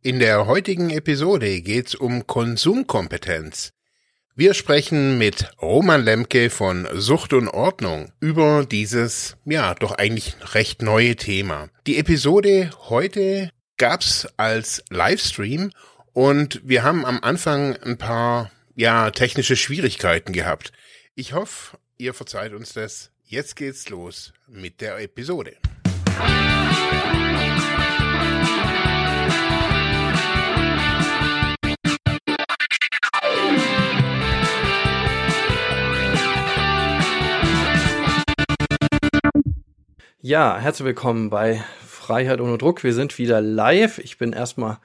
In der heutigen Episode geht's um Konsumkompetenz. Wir sprechen mit Roman Lemke von Sucht und Ordnung über dieses, ja, doch eigentlich recht neue Thema. Die Episode heute gab's als Livestream und wir haben am Anfang ein paar, ja, technische Schwierigkeiten gehabt. Ich hoffe, ihr verzeiht uns das. Jetzt geht's los mit der Episode. Ja, herzlich willkommen bei Freiheit ohne Druck. Wir sind wieder live. Ich bin erstmal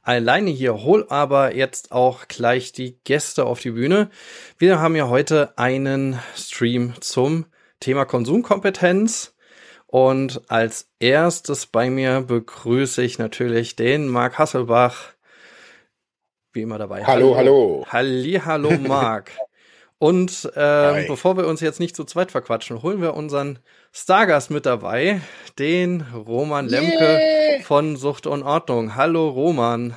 alleine hier, hol aber jetzt auch gleich die Gäste auf die Bühne. Wir haben ja heute einen Stream zum Thema Konsumkompetenz. Und als erstes bei mir begrüße ich natürlich den Marc Hasselbach. Wie immer dabei. Hallo, hallo. Halli, hallo, Marc. Und ähm, bevor wir uns jetzt nicht zu zweit verquatschen, holen wir unseren Stargast mit dabei, den Roman Lemke yeah. von Sucht und Ordnung. Hallo Roman.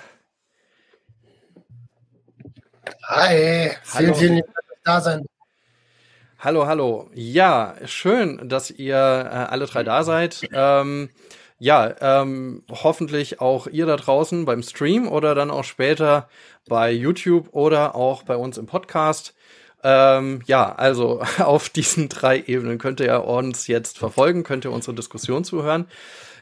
Hi, hallo. vielen, vielen Dank fürs Dasein. Hallo, hallo. Ja, schön, dass ihr äh, alle drei da seid. Ähm, ja, ähm, hoffentlich auch ihr da draußen beim Stream oder dann auch später bei YouTube oder auch bei uns im Podcast. Ähm, ja, also auf diesen drei Ebenen könnt ihr uns jetzt verfolgen, könnt ihr unsere Diskussion zuhören.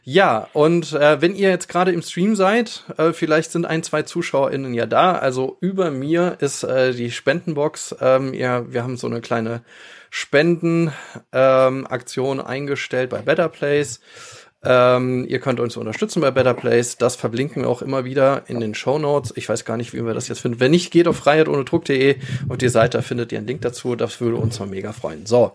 Ja, und äh, wenn ihr jetzt gerade im Stream seid, äh, vielleicht sind ein, zwei ZuschauerInnen ja da. Also über mir ist äh, die Spendenbox. Ähm, ja, wir haben so eine kleine Spendenaktion ähm, eingestellt bei Better Place. Ähm, ihr könnt uns unterstützen bei Better Place. Das verlinken wir auch immer wieder in den Show Notes. Ich weiß gar nicht, wie wir das jetzt finden. Wenn nicht, geht auf freiheitohnedruck.de auf die Seite, findet ihr einen Link dazu. Das würde uns mal mega freuen. So.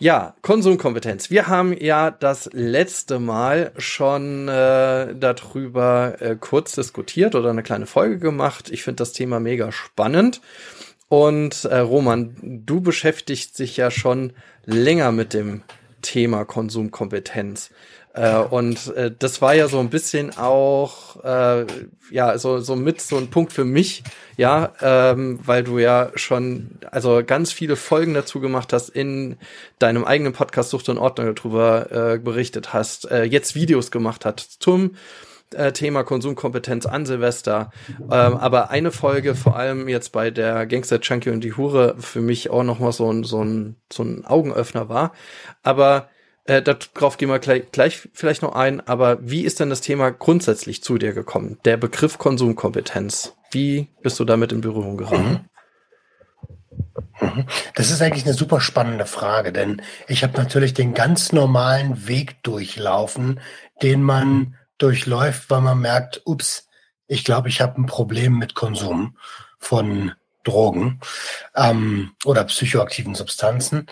Ja, Konsumkompetenz. Wir haben ja das letzte Mal schon äh, darüber äh, kurz diskutiert oder eine kleine Folge gemacht. Ich finde das Thema mega spannend. Und äh, Roman, du beschäftigst dich ja schon länger mit dem Thema Konsumkompetenz. Äh, und äh, das war ja so ein bisschen auch, äh, ja, so, so mit so ein Punkt für mich, ja, ähm, weil du ja schon, also ganz viele Folgen dazu gemacht hast, in deinem eigenen Podcast Sucht und Ordnung darüber äh, berichtet hast, äh, jetzt Videos gemacht hat zum äh, Thema Konsumkompetenz an Silvester. Ähm, aber eine Folge, vor allem jetzt bei der Gangster Junkie und die Hure, für mich auch nochmal so ein, so ein, so ein Augenöffner war. Aber äh, darauf gehen wir gleich, gleich vielleicht noch ein, aber wie ist denn das Thema grundsätzlich zu dir gekommen? Der Begriff Konsumkompetenz. Wie bist du damit in Berührung geraten? Mhm. Mhm. Das ist eigentlich eine super spannende Frage, denn ich habe natürlich den ganz normalen Weg durchlaufen, den man durchläuft, weil man merkt, ups, ich glaube, ich habe ein Problem mit Konsum von Drogen ähm, oder psychoaktiven Substanzen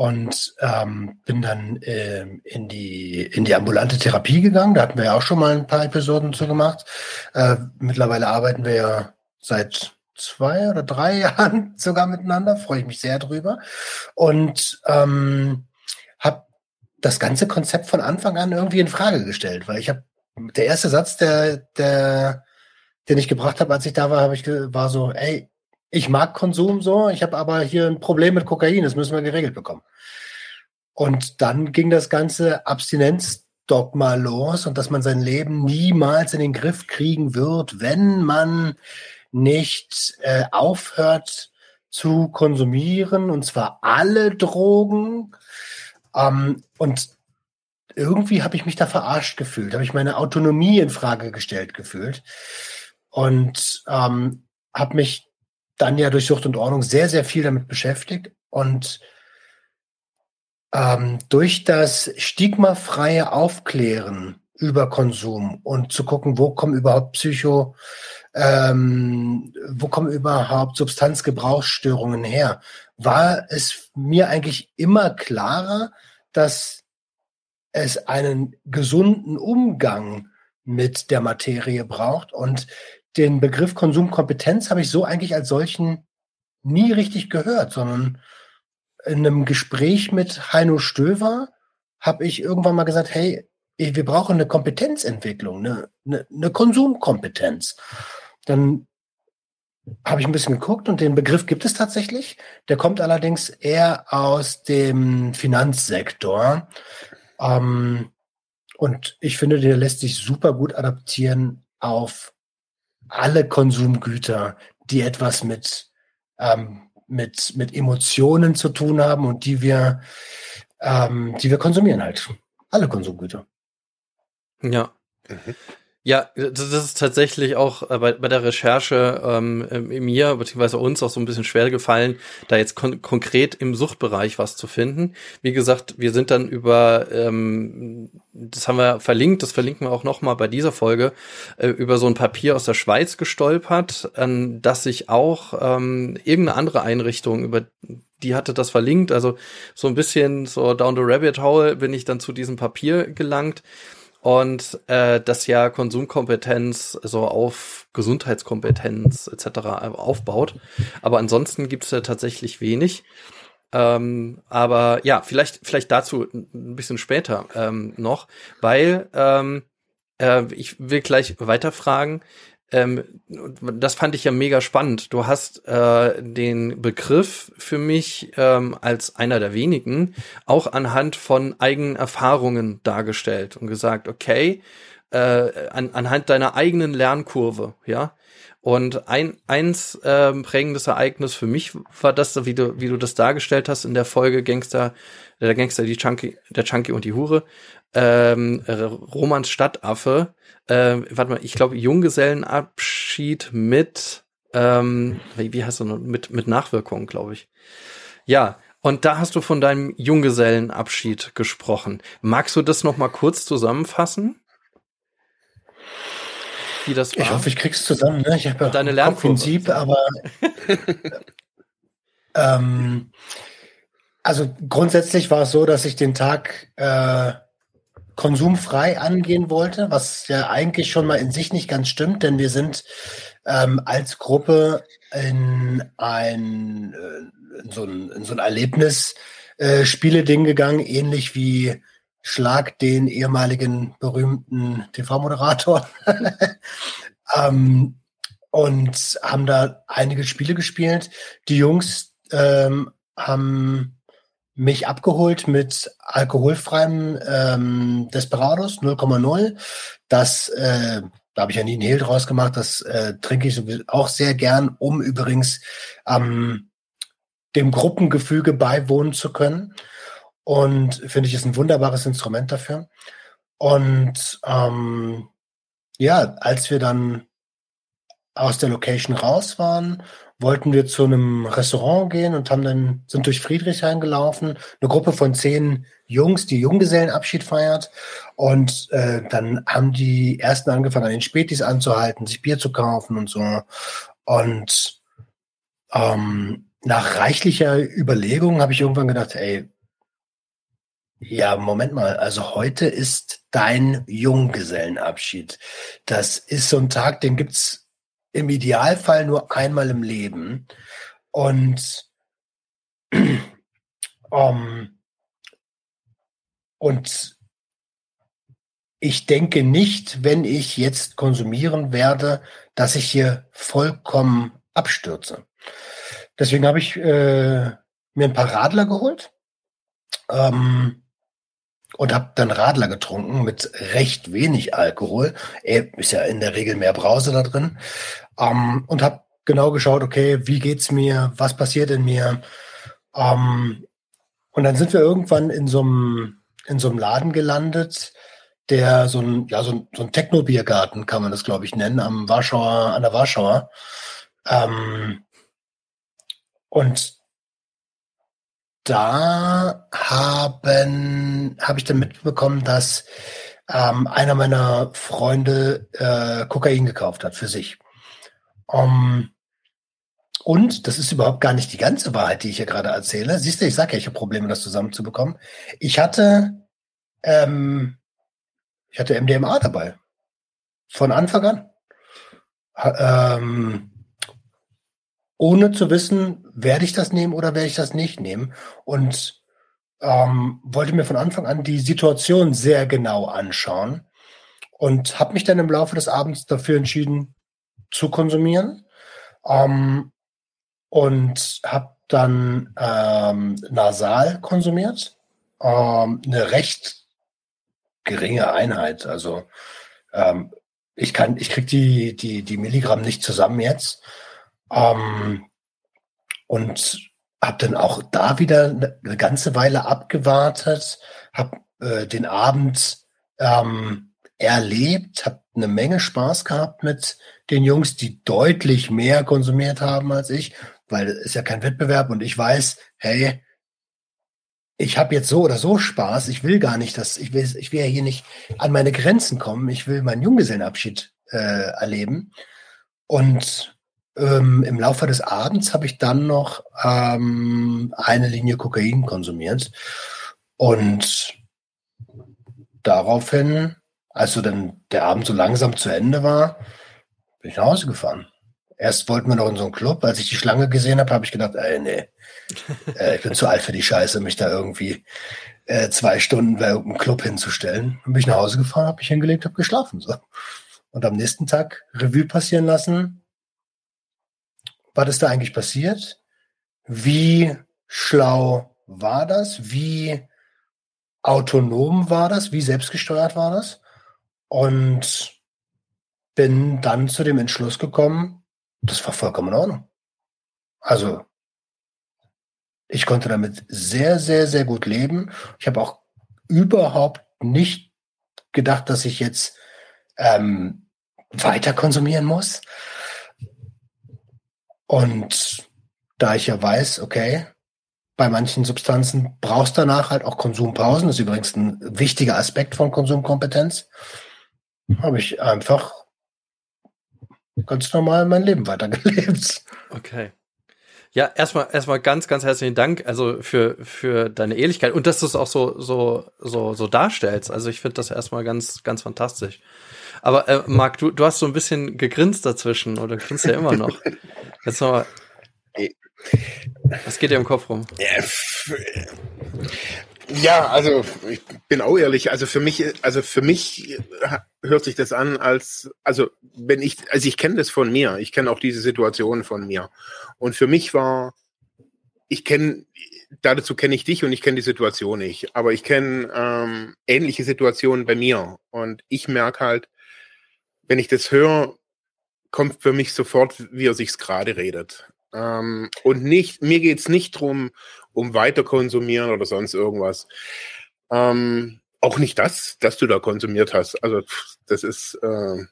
und ähm, bin dann äh, in die in die ambulante Therapie gegangen. Da hatten wir ja auch schon mal ein paar Episoden zu gemacht. Äh, mittlerweile arbeiten wir ja seit zwei oder drei Jahren sogar miteinander. Freue ich mich sehr drüber und ähm, habe das ganze Konzept von Anfang an irgendwie in Frage gestellt, weil ich habe der erste Satz, der der den ich gebracht habe, als ich da war, habe ich war so, ey, ich mag Konsum so, ich habe aber hier ein Problem mit Kokain, das müssen wir geregelt bekommen. Und dann ging das ganze Abstinenzdogma los und dass man sein Leben niemals in den Griff kriegen wird, wenn man nicht äh, aufhört zu konsumieren, und zwar alle Drogen. Ähm, und irgendwie habe ich mich da verarscht gefühlt, habe ich meine Autonomie in Frage gestellt gefühlt und ähm, habe mich dann ja durch Sucht und Ordnung sehr, sehr viel damit beschäftigt. Und ähm, durch das stigmafreie Aufklären über Konsum und zu gucken, wo kommen überhaupt Psycho, ähm, wo kommen überhaupt Substanzgebrauchsstörungen her, war es mir eigentlich immer klarer, dass es einen gesunden Umgang mit der Materie braucht. Und den Begriff Konsumkompetenz habe ich so eigentlich als solchen nie richtig gehört, sondern in einem Gespräch mit Heino Stöver habe ich irgendwann mal gesagt, hey, wir brauchen eine Kompetenzentwicklung, eine, eine, eine Konsumkompetenz. Dann habe ich ein bisschen geguckt und den Begriff gibt es tatsächlich. Der kommt allerdings eher aus dem Finanzsektor. Ähm, und ich finde, der lässt sich super gut adaptieren auf alle Konsumgüter, die etwas mit, ähm, mit, mit Emotionen zu tun haben und die wir, ähm, die wir konsumieren halt. Alle Konsumgüter. Ja. Mhm. Ja, das ist tatsächlich auch äh, bei, bei der Recherche ähm, mir beziehungsweise uns auch so ein bisschen schwer gefallen, da jetzt kon konkret im Suchtbereich was zu finden. Wie gesagt, wir sind dann über, ähm, das haben wir verlinkt, das verlinken wir auch nochmal bei dieser Folge, äh, über so ein Papier aus der Schweiz gestolpert, an das sich auch ähm, irgendeine andere Einrichtung über die hatte das verlinkt, also so ein bisschen so down the rabbit hole bin ich dann zu diesem Papier gelangt und äh, das ja Konsumkompetenz so auf Gesundheitskompetenz etc. aufbaut. Aber ansonsten gibt es ja tatsächlich wenig. Ähm, aber ja, vielleicht, vielleicht dazu ein bisschen später ähm, noch, weil ähm, äh, ich will gleich weiterfragen. Ähm, das fand ich ja mega spannend. Du hast äh, den Begriff für mich ähm, als einer der wenigen auch anhand von eigenen Erfahrungen dargestellt und gesagt, okay, äh, an, anhand deiner eigenen Lernkurve, ja. Und ein eins äh, prägendes Ereignis für mich war das, wie du wie du das dargestellt hast in der Folge Gangster, der Gangster, die Chunky, der Chunky und die Hure, ähm, Romans Stadtaffe, äh, warte mal, ich glaube Junggesellenabschied mit, ähm, wie, heißt er noch, mit, mit Nachwirkungen, glaube ich. Ja, und da hast du von deinem Junggesellenabschied gesprochen. Magst du das noch mal kurz zusammenfassen? Wie das war? Ich hoffe, ich krieg's zusammen. Ne? Ich habe ja deine Lernprinzip, aber ähm, also grundsätzlich war es so, dass ich den Tag äh, konsumfrei angehen wollte, was ja eigentlich schon mal in sich nicht ganz stimmt, denn wir sind ähm, als Gruppe in ein, äh, in so ein, in so ein Erlebnis äh, Spiele-Ding gegangen, ähnlich wie Schlag den ehemaligen berühmten TV-Moderator. ähm, und haben da einige Spiele gespielt. Die Jungs ähm, haben mich abgeholt mit alkoholfreiem ähm, Desperados 0,0. Das, äh, da habe ich ja nie einen Hehl draus gemacht. Das äh, trinke ich auch sehr gern, um übrigens ähm, dem Gruppengefüge beiwohnen zu können. Und finde ich, ist ein wunderbares Instrument dafür. Und ähm, ja, als wir dann aus der Location raus waren wollten wir zu einem Restaurant gehen und haben dann, sind durch Friedrichshain gelaufen, eine Gruppe von zehn Jungs, die Junggesellenabschied feiert. Und äh, dann haben die ersten angefangen, an den Spätis anzuhalten, sich Bier zu kaufen und so. Und ähm, nach reichlicher Überlegung habe ich irgendwann gedacht, ey, ja, Moment mal, also heute ist dein Junggesellenabschied. Das ist so ein Tag, den gibt's im Idealfall nur einmal im Leben. Und, um, und ich denke nicht, wenn ich jetzt konsumieren werde, dass ich hier vollkommen abstürze. Deswegen habe ich äh, mir ein paar Radler geholt. Ähm, und habe dann Radler getrunken mit recht wenig Alkohol. Ist ja in der Regel mehr Brause da drin. Ähm, und habe genau geschaut, okay, wie geht's mir, was passiert in mir. Ähm, und dann sind wir irgendwann in so einem in so einem Laden gelandet, der so ein ja so ein, so ein Techno-Biergarten kann man das glaube ich nennen am Warschauer an der Warschauer. Ähm, und da haben habe ich dann mitbekommen, dass ähm, einer meiner Freunde äh, Kokain gekauft hat für sich. Um, und das ist überhaupt gar nicht die ganze Wahrheit, die ich hier gerade erzähle. Siehst du, ich sage ja, ich habe Probleme, das zusammenzubekommen. Ich hatte, ähm, ich hatte MDMA dabei. Von Anfang an. Ähm, ohne zu wissen, werde ich das nehmen oder werde ich das nicht nehmen. Und ähm, wollte mir von Anfang an die Situation sehr genau anschauen und habe mich dann im Laufe des Abends dafür entschieden zu konsumieren ähm, und habe dann ähm, nasal konsumiert, ähm, eine recht geringe Einheit. Also ähm, ich kann, ich krieg die die die Milligramm nicht zusammen jetzt ähm, und habe dann auch da wieder eine ganze Weile abgewartet, habe äh, den Abend ähm, erlebt, habe eine Menge Spaß gehabt mit den Jungs, die deutlich mehr konsumiert haben als ich, weil es ist ja kein Wettbewerb und ich weiß, hey, ich habe jetzt so oder so Spaß, ich will gar nicht, dass ich will, ich will ja hier nicht an meine Grenzen kommen, ich will meinen Junggesellenabschied äh, erleben. Und ähm, Im Laufe des Abends habe ich dann noch ähm, eine Linie Kokain konsumiert. Und daraufhin, als so dann der Abend so langsam zu Ende war, bin ich nach Hause gefahren. Erst wollten wir noch in so einen Club. Als ich die Schlange gesehen habe, habe ich gedacht, ey, nee, äh, ich bin zu alt für die Scheiße, mich da irgendwie äh, zwei Stunden bei irgendeinem Club hinzustellen. Dann bin ich nach Hause gefahren, habe mich hingelegt, habe geschlafen. So. Und am nächsten Tag Revue passieren lassen, was ist da eigentlich passiert? Wie schlau war das? Wie autonom war das? Wie selbstgesteuert war das? Und bin dann zu dem Entschluss gekommen, das war vollkommen in Ordnung. Also, ich konnte damit sehr, sehr, sehr gut leben. Ich habe auch überhaupt nicht gedacht, dass ich jetzt ähm, weiter konsumieren muss. Und da ich ja weiß, okay, bei manchen Substanzen brauchst du danach halt auch Konsumpausen. Das ist übrigens ein wichtiger Aspekt von Konsumkompetenz. Habe ich einfach ganz normal mein Leben weitergelebt. Okay. Ja, erstmal erstmal ganz ganz herzlichen Dank also für für deine Ehrlichkeit und dass du es auch so so so so darstellst. Also ich finde das erstmal ganz ganz fantastisch. Aber äh, Marc, du, du hast so ein bisschen gegrinst dazwischen oder grinst ja immer noch. Jetzt noch mal. Was geht dir im Kopf rum? Ja, also ich bin auch ehrlich, also für mich, also für mich hört sich das an als, also wenn ich, also ich kenne das von mir, ich kenne auch diese Situation von mir. Und für mich war, ich kenne, dazu kenne ich dich und ich kenne die Situation nicht, aber ich kenne ähm, ähnliche Situationen bei mir. Und ich merke halt, wenn ich das höre, kommt für mich sofort, wie er sich's gerade redet. Ähm, und nicht, mir geht's nicht drum, um weiter konsumieren oder sonst irgendwas. Ähm, auch nicht das, dass du da konsumiert hast. Also das ist, äh,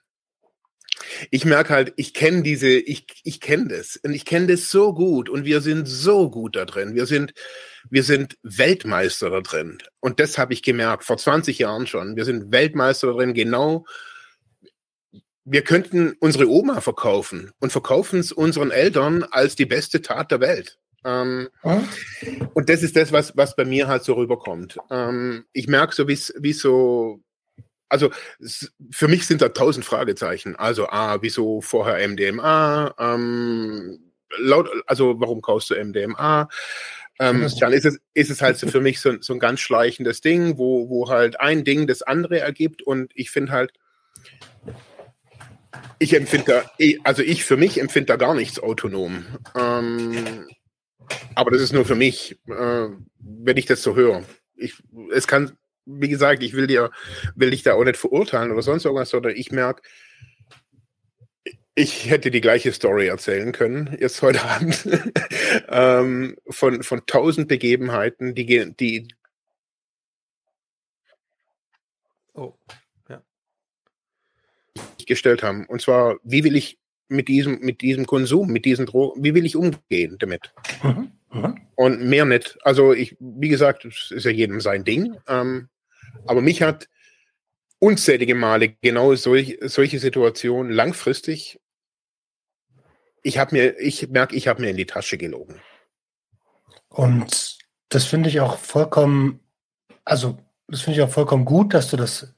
ich merke halt, ich kenne diese, ich, ich kenne das und ich kenne das so gut und wir sind so gut da drin. Wir sind, wir sind Weltmeister da drin. Und das habe ich gemerkt, vor 20 Jahren schon. Wir sind Weltmeister da drin, genau wir könnten unsere Oma verkaufen und verkaufen es unseren Eltern als die beste Tat der Welt. Ähm, hm? Und das ist das, was, was bei mir halt so rüberkommt. Ähm, ich merke so, wie so, also für mich sind da tausend Fragezeichen. Also, ah, wieso vorher MDMA? Ähm, laut, also warum kaufst du MDMA? Ähm, dann ist es, ist es halt so für mich so, so ein ganz schleichendes Ding, wo, wo halt ein Ding das andere ergibt. Und ich finde halt, ich empfinde da, also ich für mich empfinde da gar nichts autonom. Ähm, aber das ist nur für mich, äh, wenn ich das so höre. Ich, es kann, wie gesagt, ich will dir, will dich da auch nicht verurteilen oder sonst irgendwas, sondern ich merke, ich hätte die gleiche Story erzählen können, jetzt heute Abend, ähm, von, von tausend Begebenheiten, die, die, oh gestellt haben. Und zwar, wie will ich mit diesem, mit diesem Konsum, mit diesen Drogen, wie will ich umgehen damit? Mhm. Mhm. Und mehr nicht. Also ich, wie gesagt, es ist ja jedem sein Ding. Ähm, aber mich hat unzählige Male genau solch, solche Situationen langfristig. Ich habe mir, ich merke, ich habe mir in die Tasche gelogen. Und das finde ich auch vollkommen, also das finde ich auch vollkommen gut, dass du das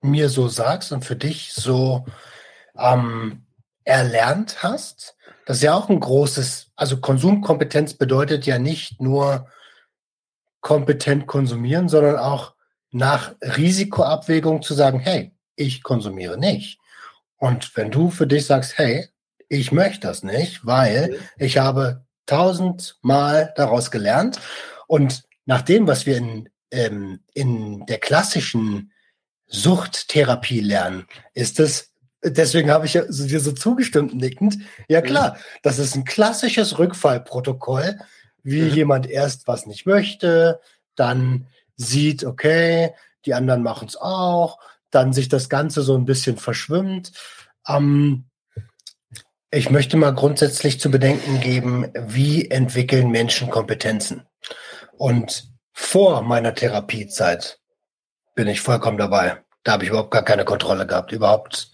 mir so sagst und für dich so ähm, erlernt hast. Das ist ja auch ein großes, also Konsumkompetenz bedeutet ja nicht nur kompetent konsumieren, sondern auch nach Risikoabwägung zu sagen, hey, ich konsumiere nicht. Und wenn du für dich sagst, hey, ich möchte das nicht, weil ich habe tausendmal daraus gelernt und nach dem, was wir in, ähm, in der klassischen Suchttherapie lernen, ist es, deswegen habe ich ja so, dir so zugestimmt nickend, ja klar, das ist ein klassisches Rückfallprotokoll, wie mhm. jemand erst was nicht möchte, dann sieht, okay, die anderen machen es auch, dann sich das Ganze so ein bisschen verschwimmt. Ähm, ich möchte mal grundsätzlich zu bedenken geben, wie entwickeln Menschen Kompetenzen? Und vor meiner Therapiezeit bin ich vollkommen dabei. Da habe ich überhaupt gar keine Kontrolle gehabt, überhaupt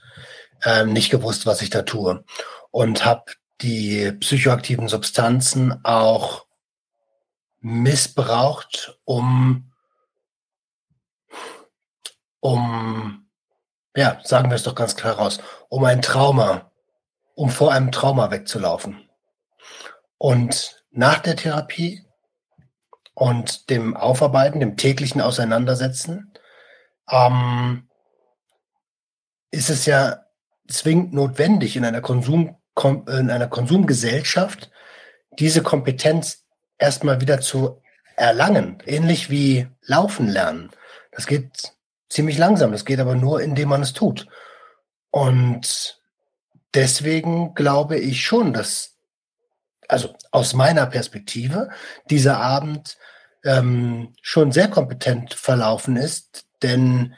ähm, nicht gewusst, was ich da tue. Und habe die psychoaktiven Substanzen auch missbraucht, um um, ja, sagen wir es doch ganz klar raus, um ein Trauma, um vor einem Trauma wegzulaufen. Und nach der Therapie und dem Aufarbeiten, dem täglichen Auseinandersetzen, ähm, ist es ja zwingend notwendig in einer Konsum, in einer Konsumgesellschaft diese Kompetenz erstmal wieder zu erlangen, ähnlich wie laufen lernen. Das geht ziemlich langsam. Das geht aber nur, indem man es tut. Und deswegen glaube ich schon, dass, also aus meiner Perspektive, dieser Abend ähm, schon sehr kompetent verlaufen ist, denn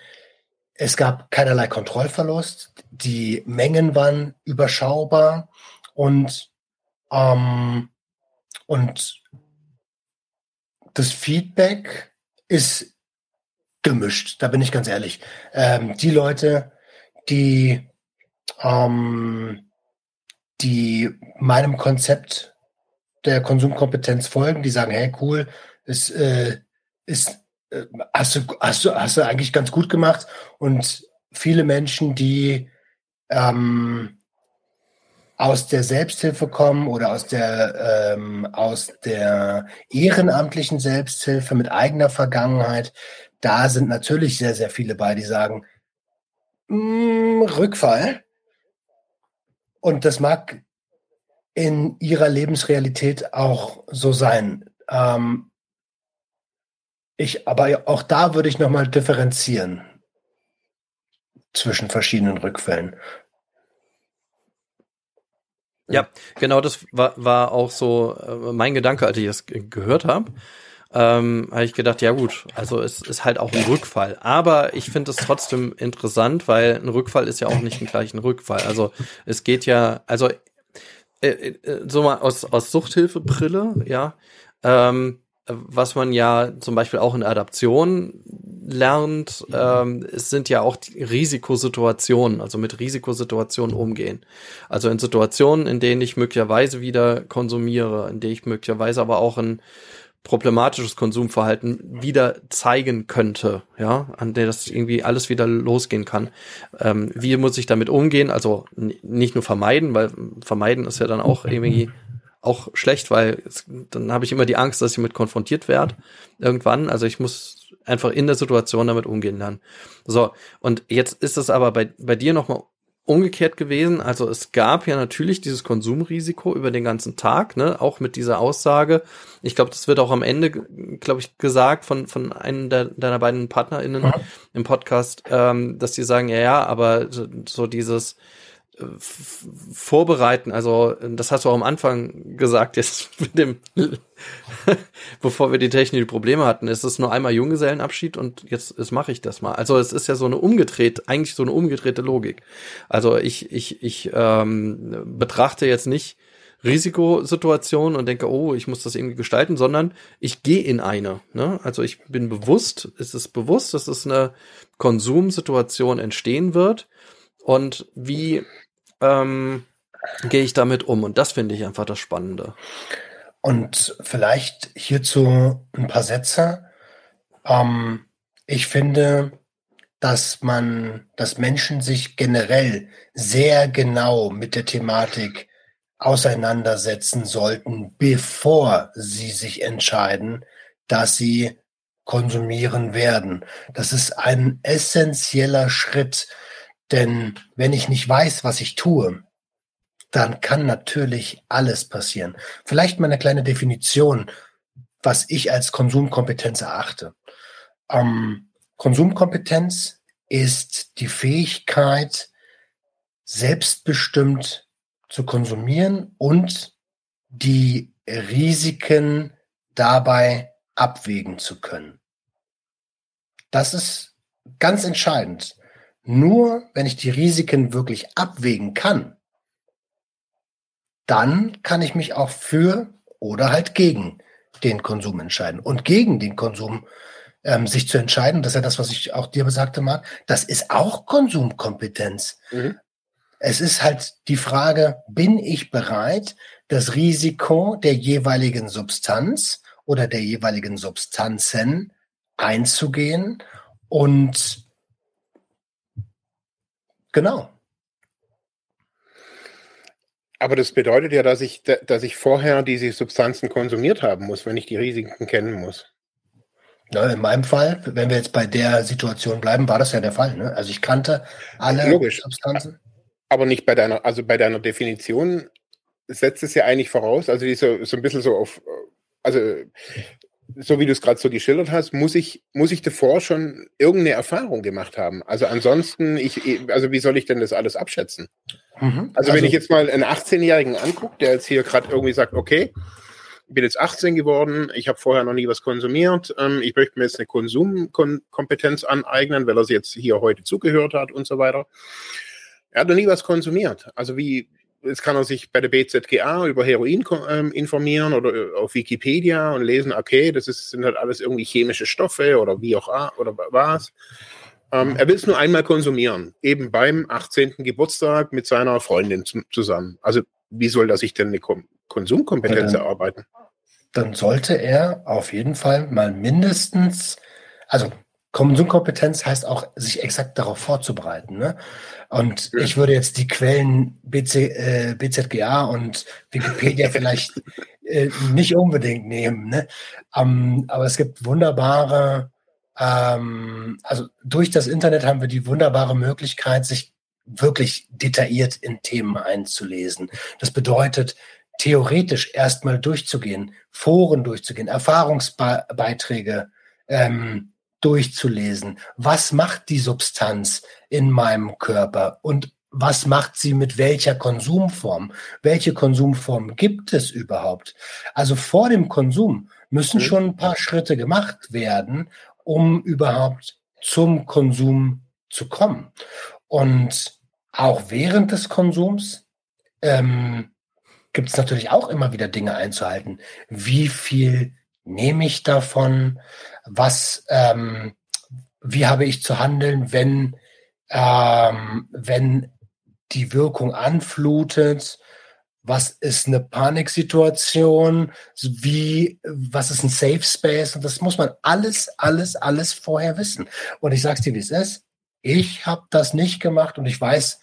es gab keinerlei Kontrollverlust, die Mengen waren überschaubar und, ähm, und das Feedback ist gemischt, da bin ich ganz ehrlich. Ähm, die Leute, die, ähm, die meinem Konzept der Konsumkompetenz folgen, die sagen, hey, cool, es äh, ist, hast, du, hast, du, hast du eigentlich ganz gut gemacht. Und viele Menschen, die ähm, aus der Selbsthilfe kommen oder aus der, ähm, aus der ehrenamtlichen Selbsthilfe mit eigener Vergangenheit, da sind natürlich sehr, sehr viele bei, die sagen, mm, Rückfall. Und das mag in ihrer Lebensrealität auch so sein. Ähm, ich, aber auch da würde ich nochmal differenzieren zwischen verschiedenen Rückfällen. Ja, genau das war, war auch so äh, mein Gedanke, als ich es gehört habe ähm, habe ich gedacht, ja gut, also es ist halt auch ein Rückfall. Aber ich finde es trotzdem interessant, weil ein Rückfall ist ja auch nicht gleich ein Rückfall. Also es geht ja, also äh, äh, so mal aus, aus Suchthilfebrille, ja, ähm, was man ja zum Beispiel auch in Adaption lernt, ähm, es sind ja auch Risikosituationen, also mit Risikosituationen umgehen. Also in Situationen, in denen ich möglicherweise wieder konsumiere, in denen ich möglicherweise aber auch ein problematisches Konsumverhalten wieder zeigen könnte, ja, an der das irgendwie alles wieder losgehen kann. Ähm, wie muss ich damit umgehen? Also nicht nur vermeiden, weil vermeiden ist ja dann auch irgendwie auch schlecht, weil es, dann habe ich immer die Angst, dass ich mit konfrontiert werde irgendwann. Also ich muss einfach in der Situation damit umgehen lernen. So, und jetzt ist es aber bei, bei dir nochmal umgekehrt gewesen. Also es gab ja natürlich dieses Konsumrisiko über den ganzen Tag, ne, auch mit dieser Aussage. Ich glaube, das wird auch am Ende, glaube ich, gesagt von von einem der, deiner beiden PartnerInnen mhm. im Podcast, ähm, dass die sagen, ja, ja, aber so, so dieses vorbereiten. Also das hast du auch am Anfang gesagt, jetzt mit dem, bevor wir die technischen Probleme hatten, ist es nur einmal Junggesellenabschied und jetzt, jetzt mache ich das mal. Also es ist ja so eine umgedreht, eigentlich so eine umgedrehte Logik. Also ich, ich, ich ähm, betrachte jetzt nicht Risikosituation und denke, oh, ich muss das irgendwie gestalten, sondern ich gehe in eine. Ne? Also ich bin bewusst, es ist bewusst, dass es eine Konsumsituation entstehen wird. Und wie ähm, gehe ich damit um? Und das finde ich einfach das Spannende. Und vielleicht hierzu ein paar Sätze. Ähm, ich finde, dass man, dass Menschen sich generell sehr genau mit der Thematik auseinandersetzen sollten, bevor sie sich entscheiden, dass sie konsumieren werden. Das ist ein essentieller Schritt, denn wenn ich nicht weiß, was ich tue, dann kann natürlich alles passieren. Vielleicht mal eine kleine Definition, was ich als Konsumkompetenz erachte. Ähm, Konsumkompetenz ist die Fähigkeit, selbstbestimmt zu konsumieren und die Risiken dabei abwägen zu können. Das ist ganz entscheidend. Nur wenn ich die Risiken wirklich abwägen kann, dann kann ich mich auch für oder halt gegen den Konsum entscheiden. Und gegen den Konsum ähm, sich zu entscheiden, das ist ja das, was ich auch dir besagte, Marc, das ist auch Konsumkompetenz. Mhm. Es ist halt die Frage, bin ich bereit, das Risiko der jeweiligen Substanz oder der jeweiligen Substanzen einzugehen und genau. Aber das bedeutet ja, dass ich, dass ich vorher diese Substanzen konsumiert haben muss, wenn ich die Risiken kennen muss. Ja, in meinem Fall, wenn wir jetzt bei der Situation bleiben, war das ja der Fall. Ne? Also ich kannte alle Logisch. Substanzen. Aber nicht bei deiner, also bei deiner Definition setzt es ja eigentlich voraus, also die so, so ein bisschen so auf, also so wie du es gerade so geschildert hast, muss ich, muss ich davor schon irgendeine Erfahrung gemacht haben. Also ansonsten, ich, also wie soll ich denn das alles abschätzen? Mhm. Also, also, wenn ich jetzt mal einen 18-Jährigen angucke, der jetzt hier gerade irgendwie sagt, okay, ich bin jetzt 18 geworden, ich habe vorher noch nie was konsumiert, ähm, ich möchte mir jetzt eine Konsumkompetenz aneignen, weil er jetzt hier heute zugehört hat und so weiter. Er hat noch nie was konsumiert. Also wie, jetzt kann er sich bei der BZGA über Heroin ähm, informieren oder äh, auf Wikipedia und lesen, okay, das ist, sind halt alles irgendwie chemische Stoffe oder wie auch oder was. Ähm, er will es nur einmal konsumieren, eben beim 18. Geburtstag mit seiner Freundin zusammen. Also wie soll er sich denn eine Kom Konsumkompetenz dann, erarbeiten? Dann sollte er auf jeden Fall mal mindestens, also Konsumkompetenz heißt auch, sich exakt darauf vorzubereiten. Ne? Und ja. ich würde jetzt die Quellen BC, äh, BZGA und Wikipedia vielleicht äh, nicht unbedingt nehmen. Ne? Ähm, aber es gibt wunderbare, ähm, also durch das Internet haben wir die wunderbare Möglichkeit, sich wirklich detailliert in Themen einzulesen. Das bedeutet, theoretisch erstmal durchzugehen, Foren durchzugehen, Erfahrungsbeiträge ähm, durchzulesen. Was macht die Substanz in meinem Körper und was macht sie mit welcher Konsumform? Welche Konsumform gibt es überhaupt? Also vor dem Konsum müssen mhm. schon ein paar Schritte gemacht werden, um überhaupt zum Konsum zu kommen. Und auch während des Konsums ähm, gibt es natürlich auch immer wieder Dinge einzuhalten. Wie viel nehme ich davon? Was, ähm, wie habe ich zu handeln, wenn, ähm, wenn die Wirkung anflutet? Was ist eine Paniksituation? Wie, was ist ein Safe Space? Und das muss man alles, alles, alles vorher wissen. Und ich sag's dir, wie es ist. Ich habe das nicht gemacht und ich weiß,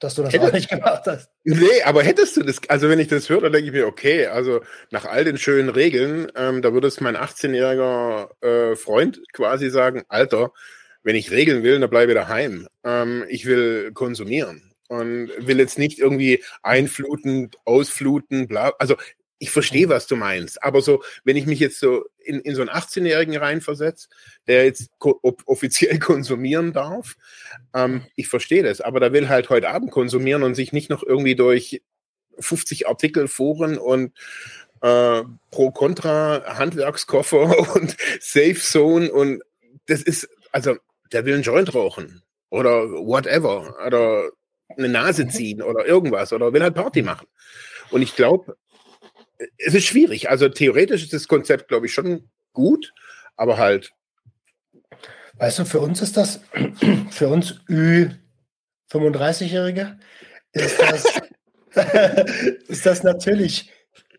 dass du das Hätte, auch nicht gemacht hast. Nee, aber hättest du das, also wenn ich das höre, dann denke ich mir, okay, also nach all den schönen Regeln, ähm, da würde es mein 18-jähriger äh, Freund quasi sagen, Alter, wenn ich regeln will, dann bleibe daheim. Ähm, ich will konsumieren und will jetzt nicht irgendwie einfluten, ausfluten, bla. Also ich verstehe, was du meinst, aber so, wenn ich mich jetzt so in, in so einen 18-Jährigen reinversetze, der jetzt ko offiziell konsumieren darf, ähm, ich verstehe das, aber der will halt heute Abend konsumieren und sich nicht noch irgendwie durch 50 Artikel, Foren und äh, Pro-Contra, Handwerkskoffer und Safe Zone und das ist, also der will einen Joint rauchen oder whatever oder eine Nase ziehen oder irgendwas oder will halt Party machen. Und ich glaube, es ist schwierig. Also theoretisch ist das Konzept, glaube ich, schon gut, aber halt. Weißt du, für uns ist das, für uns Ü35-Jährige, ist das, ist das natürlich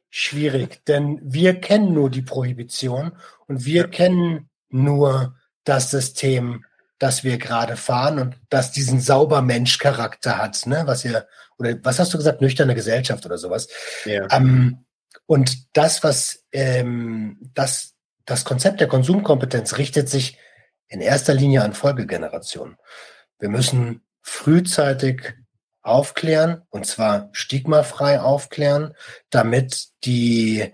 schwierig, denn wir kennen nur die Prohibition und wir ja. kennen nur das System, das wir gerade fahren und das diesen Saubermensch-Charakter hat, ne? Was ihr, oder was hast du gesagt, nüchterne Gesellschaft oder sowas. Ja. Ähm, und das, was ähm, das das Konzept der Konsumkompetenz richtet sich in erster Linie an Folgegenerationen. Wir müssen frühzeitig aufklären, und zwar stigmafrei aufklären, damit die,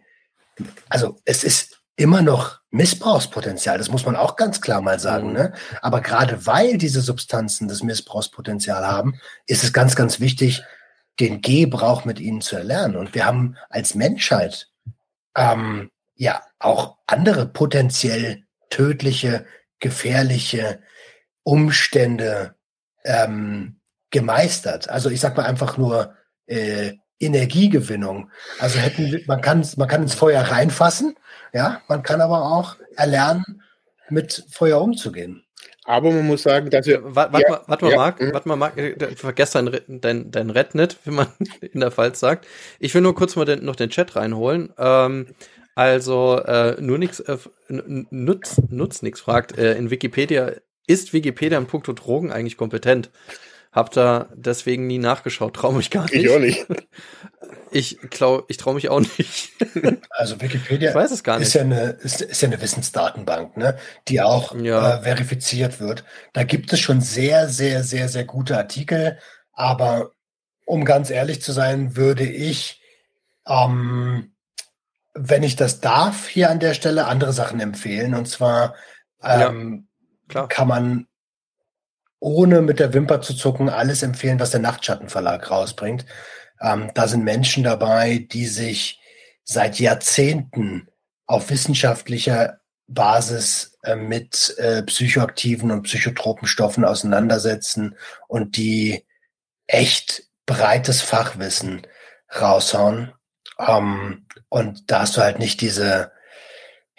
also es ist immer noch Missbrauchspotenzial, das muss man auch ganz klar mal sagen. Mhm. Ne? Aber gerade weil diese Substanzen das Missbrauchspotenzial haben, ist es ganz, ganz wichtig, den Gebrauch mit ihnen zu erlernen. Und wir haben als Menschheit ähm, ja auch andere potenziell tödliche, gefährliche Umstände ähm, gemeistert. Also ich sag mal einfach nur äh, Energiegewinnung. Also hätten man kann man kann ins Feuer reinfassen, ja, man kann aber auch erlernen, mit Feuer umzugehen. Aber man muss sagen, dass wir. Warte ja, mal, warte mal, Marc, mhm. warte mal, Marc, äh, vergesst dein, dein, dein Red wie man in der Pfalz sagt. Ich will nur kurz mal den, noch den Chat reinholen. Ähm, also, äh, nur nix, äh, nutz, nutz nix fragt, äh, in Wikipedia, ist Wikipedia in puncto Drogen eigentlich kompetent? Hab da deswegen nie nachgeschaut, traue mich gar nicht. Ich auch nicht. Ich glaube, ich traue mich auch nicht. Also Wikipedia ich weiß es gar nicht. Ist, ja eine, ist, ist ja eine Wissensdatenbank, ne? die auch ja. äh, verifiziert wird. Da gibt es schon sehr, sehr, sehr, sehr gute Artikel. Aber um ganz ehrlich zu sein, würde ich, ähm, wenn ich das darf, hier an der Stelle andere Sachen empfehlen. Und zwar ähm, ja, kann man ohne mit der Wimper zu zucken, alles empfehlen, was der Nachtschattenverlag rausbringt. Ähm, da sind Menschen dabei, die sich seit Jahrzehnten auf wissenschaftlicher Basis äh, mit äh, psychoaktiven und psychotropen Stoffen auseinandersetzen und die echt breites Fachwissen raushauen. Ähm, und da hast du halt nicht diese,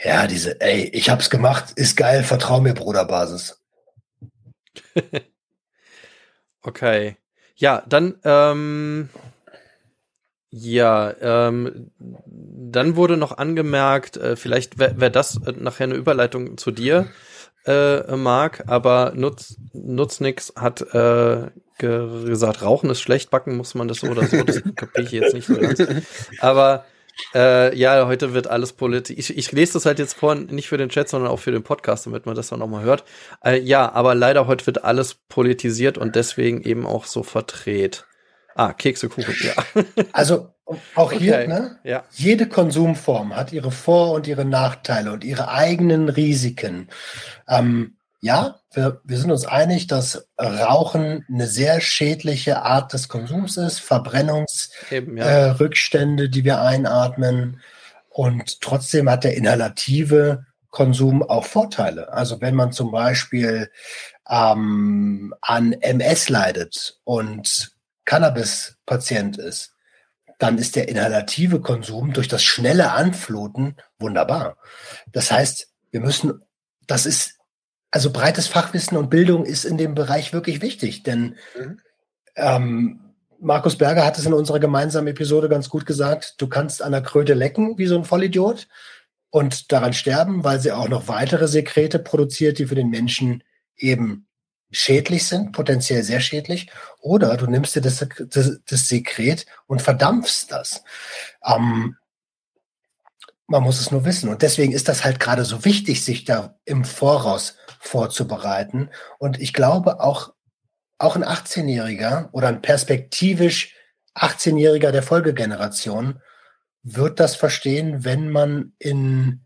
ja, diese, ey, ich hab's gemacht, ist geil, vertrau mir, Bruder Basis. okay. Ja, dann, ähm, ja, ähm, dann wurde noch angemerkt, äh, vielleicht wäre wär das äh, nachher eine Überleitung zu dir, äh, Marc, aber Nutz, Nutznix hat äh, gesagt, Rauchen ist schlecht, backen muss man das so oder so, das kapiere ich jetzt nicht so ganz. Aber äh, ja, heute wird alles politisch. Ich, ich lese das halt jetzt vor, nicht für den Chat, sondern auch für den Podcast, damit man das dann nochmal hört. Äh, ja, aber leider heute wird alles politisiert und deswegen eben auch so verdreht. Ah, Kekse, Kuchen, ja. Also auch hier, okay. ne? Ja. Jede Konsumform hat ihre Vor- und ihre Nachteile und ihre eigenen Risiken. Ähm, ja, wir, wir sind uns einig, dass Rauchen eine sehr schädliche Art des Konsums ist, Verbrennungsrückstände, ja. äh, die wir einatmen. Und trotzdem hat der inhalative Konsum auch Vorteile. Also wenn man zum Beispiel ähm, an MS leidet und Cannabis-Patient ist, dann ist der inhalative Konsum durch das schnelle Anfluten wunderbar. Das heißt, wir müssen, das ist also breites Fachwissen und Bildung ist in dem Bereich wirklich wichtig, denn mhm. ähm, Markus Berger hat es in unserer gemeinsamen Episode ganz gut gesagt, du kannst an der Kröte lecken wie so ein Vollidiot und daran sterben, weil sie auch noch weitere Sekrete produziert, die für den Menschen eben schädlich sind, potenziell sehr schädlich, oder du nimmst dir das, das, das Sekret und verdampfst das. Ähm, man muss es nur wissen. Und deswegen ist das halt gerade so wichtig, sich da im Voraus vorzubereiten. Und ich glaube auch, auch ein 18-Jähriger oder ein perspektivisch 18-Jähriger der Folgegeneration wird das verstehen, wenn man in,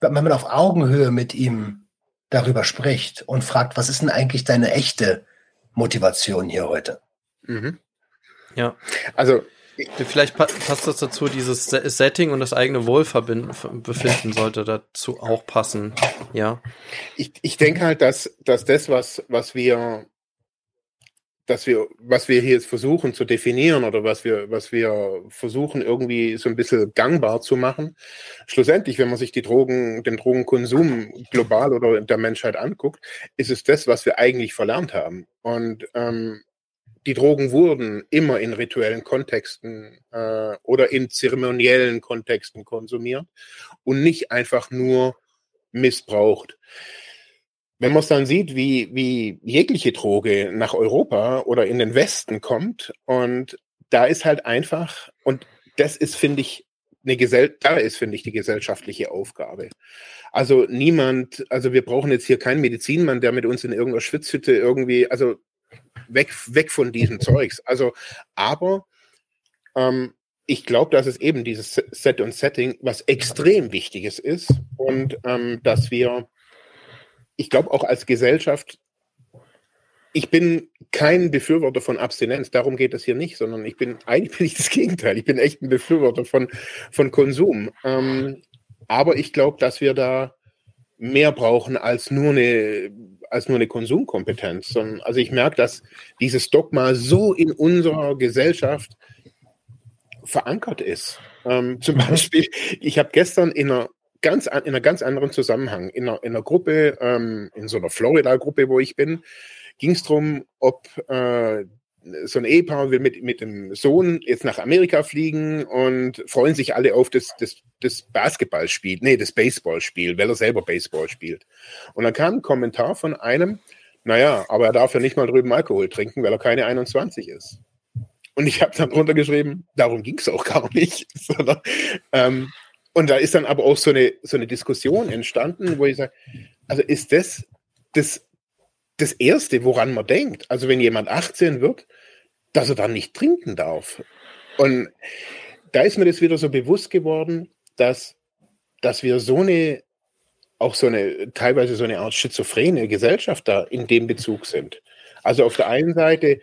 wenn man auf Augenhöhe mit ihm darüber spricht und fragt, was ist denn eigentlich deine echte Motivation hier heute? Mhm. Ja. Also Vielleicht passt das dazu, dieses Setting und das eigene Wohlbefinden sollte dazu auch passen. Ja. Ich, ich denke halt, dass, dass das, was, was wir, dass wir, was wir hier jetzt versuchen zu definieren oder was wir, was wir versuchen irgendwie so ein bisschen gangbar zu machen, schlussendlich, wenn man sich die Drogen, den Drogenkonsum global oder der Menschheit anguckt, ist es das, was wir eigentlich verlernt haben. Und ähm, die Drogen wurden immer in rituellen Kontexten äh, oder in zeremoniellen Kontexten konsumiert und nicht einfach nur missbraucht. Wenn man es dann sieht, wie, wie jegliche Droge nach Europa oder in den Westen kommt und da ist halt einfach, und das ist, finde ich, eine Gesell da ist, finde ich, die gesellschaftliche Aufgabe. Also niemand, also wir brauchen jetzt hier keinen Medizinmann, der mit uns in irgendeiner Schwitzhütte irgendwie, also weg, weg von diesem Zeugs. Also, aber ähm, ich glaube, dass es eben dieses Set und Setting was extrem Wichtiges ist und ähm, dass wir, ich glaube auch als Gesellschaft, ich bin kein Befürworter von Abstinenz, darum geht es hier nicht, sondern ich bin, eigentlich bin ich das Gegenteil, ich bin echt ein Befürworter von, von Konsum. Ähm, aber ich glaube, dass wir da mehr brauchen als nur eine, als nur eine Konsumkompetenz. Sondern, also ich merke, dass dieses Dogma so in unserer Gesellschaft verankert ist. Ähm, zum mhm. Beispiel, ich habe gestern in einer ganz, in einer ganz anderen Zusammenhang, in einer, in einer Gruppe, ähm, in so einer Florida-Gruppe, wo ich bin, ging es darum, ob äh, so ein Ehepaar will mit, mit dem Sohn jetzt nach Amerika fliegen und freuen sich alle auf das, das, das Basketballspiel, nee, das Baseballspiel, weil er selber Baseball spielt. Und dann kam ein Kommentar von einem, naja, aber er darf ja nicht mal drüben Alkohol trinken, weil er keine 21 ist. Und ich habe dann drunter geschrieben, darum ging es auch gar nicht. Sondern, ähm, und da ist dann aber auch so eine, so eine Diskussion entstanden, wo ich sage, also ist das das, das Erste, woran man denkt? Also wenn jemand 18 wird, dass er dann nicht trinken darf. Und da ist mir das wieder so bewusst geworden, dass, dass wir so eine, auch so eine, teilweise so eine Art schizophrene Gesellschaft da in dem Bezug sind. Also auf der einen Seite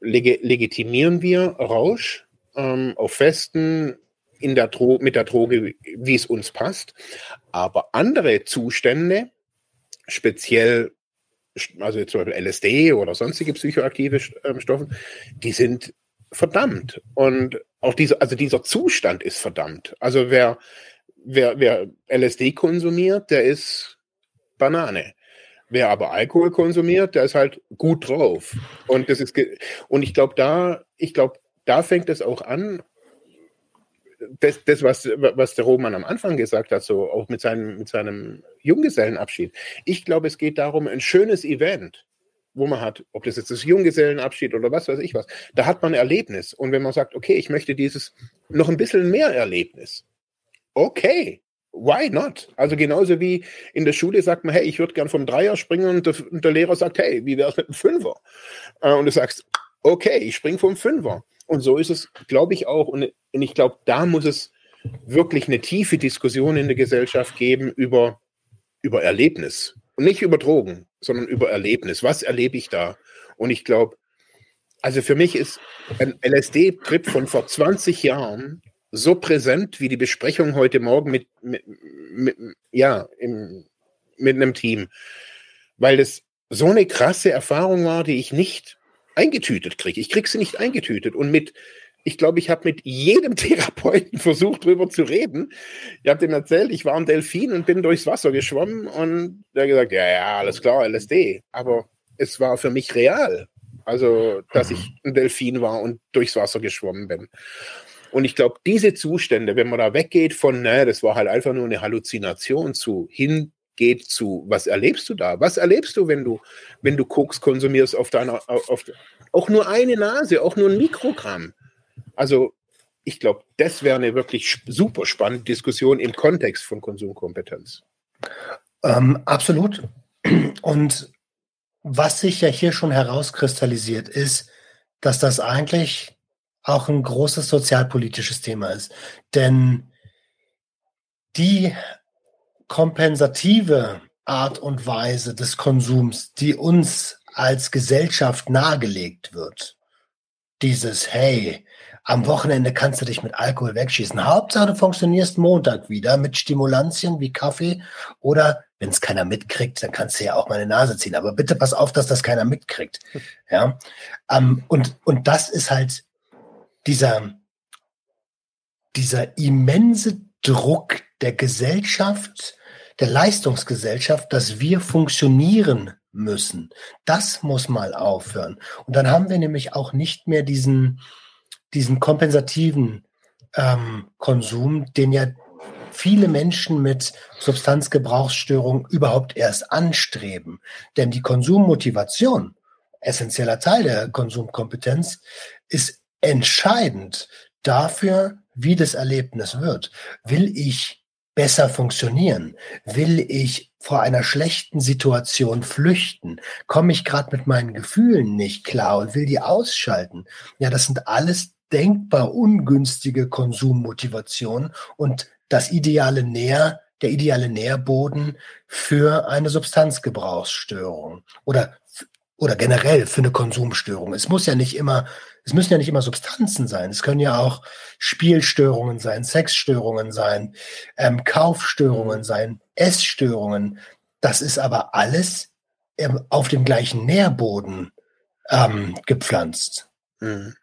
leg legitimieren wir Rausch ähm, auf Festen in der Dro mit der Droge, wie es uns passt. Aber andere Zustände, speziell also zum Beispiel LSD oder sonstige psychoaktive ähm, Stoffe, die sind verdammt. Und auch dieser, also dieser Zustand ist verdammt. Also wer, wer, wer LSD konsumiert, der ist Banane. Wer aber Alkohol konsumiert, der ist halt gut drauf. Und das ist und ich glaube, da, ich glaube, da fängt es auch an. Das, das, was, was der Roman am Anfang gesagt hat, so auch mit seinem, mit seinem Junggesellenabschied. Ich glaube, es geht darum, ein schönes Event, wo man hat, ob das jetzt das Junggesellenabschied oder was weiß ich was, da hat man ein Erlebnis. Und wenn man sagt, okay, ich möchte dieses noch ein bisschen mehr Erlebnis, okay, why not? Also genauso wie in der Schule sagt man, hey, ich würde gern vom Dreier springen und der, und der Lehrer sagt, hey, wie wäre es mit einem Fünfer? Äh, und du sagst, okay, ich springe vom Fünfer. Und so ist es, glaube ich, auch. Und, und ich glaube, da muss es wirklich eine tiefe Diskussion in der Gesellschaft geben über, über Erlebnis. Und nicht über Drogen, sondern über Erlebnis. Was erlebe ich da? Und ich glaube, also für mich ist ein LSD-Trip von vor 20 Jahren so präsent wie die Besprechung heute Morgen mit, mit, mit ja, im, mit einem Team. Weil es so eine krasse Erfahrung war, die ich nicht eingetütet kriege. Ich kriege sie nicht eingetütet. Und mit, ich glaube, ich habe mit jedem Therapeuten versucht, drüber zu reden. Ich habe dem erzählt, ich war ein Delfin und bin durchs Wasser geschwommen und der hat gesagt, ja, ja, alles klar, LSD. Aber es war für mich real. Also, dass ich ein Delfin war und durchs Wasser geschwommen bin. Und ich glaube, diese Zustände, wenn man da weggeht von, ne, das war halt einfach nur eine Halluzination zu, hingeht zu, was erlebst du da? Was erlebst du, wenn du, wenn du Koks konsumierst auf deiner, auf, auch nur eine Nase, auch nur ein Mikrogramm? Also, ich glaube, das wäre eine wirklich super spannende Diskussion im Kontext von Konsumkompetenz. Ähm, absolut. Und was sich ja hier schon herauskristallisiert, ist, dass das eigentlich auch ein großes sozialpolitisches Thema ist. Denn die kompensative Art und Weise des Konsums, die uns als Gesellschaft nahegelegt wird, dieses, hey, am Wochenende kannst du dich mit Alkohol wegschießen. Hauptsache, du funktionierst Montag wieder mit Stimulantien wie Kaffee oder wenn es keiner mitkriegt, dann kannst du ja auch mal eine Nase ziehen. Aber bitte pass auf, dass das keiner mitkriegt. Ja, ähm, und, und das ist halt dieser, dieser immense Druck der Gesellschaft, der Leistungsgesellschaft, dass wir funktionieren müssen. Das muss mal aufhören. Und dann haben wir nämlich auch nicht mehr diesen, diesen kompensativen ähm, Konsum, den ja viele Menschen mit Substanzgebrauchsstörung überhaupt erst anstreben. Denn die Konsummotivation, essentieller Teil der Konsumkompetenz, ist entscheidend dafür, wie das Erlebnis wird. Will ich besser funktionieren? Will ich vor einer schlechten Situation flüchten? Komme ich gerade mit meinen Gefühlen nicht klar und will die ausschalten? Ja, das sind alles denkbar ungünstige Konsummotivationen und das ideale Nähr, der ideale Nährboden für eine Substanzgebrauchsstörung oder oder generell für eine Konsumstörung. Es muss ja nicht immer, es müssen ja nicht immer Substanzen sein. Es können ja auch Spielstörungen sein, Sexstörungen sein, ähm, Kaufstörungen sein, Essstörungen. Das ist aber alles auf dem gleichen Nährboden ähm, gepflanzt. Mhm.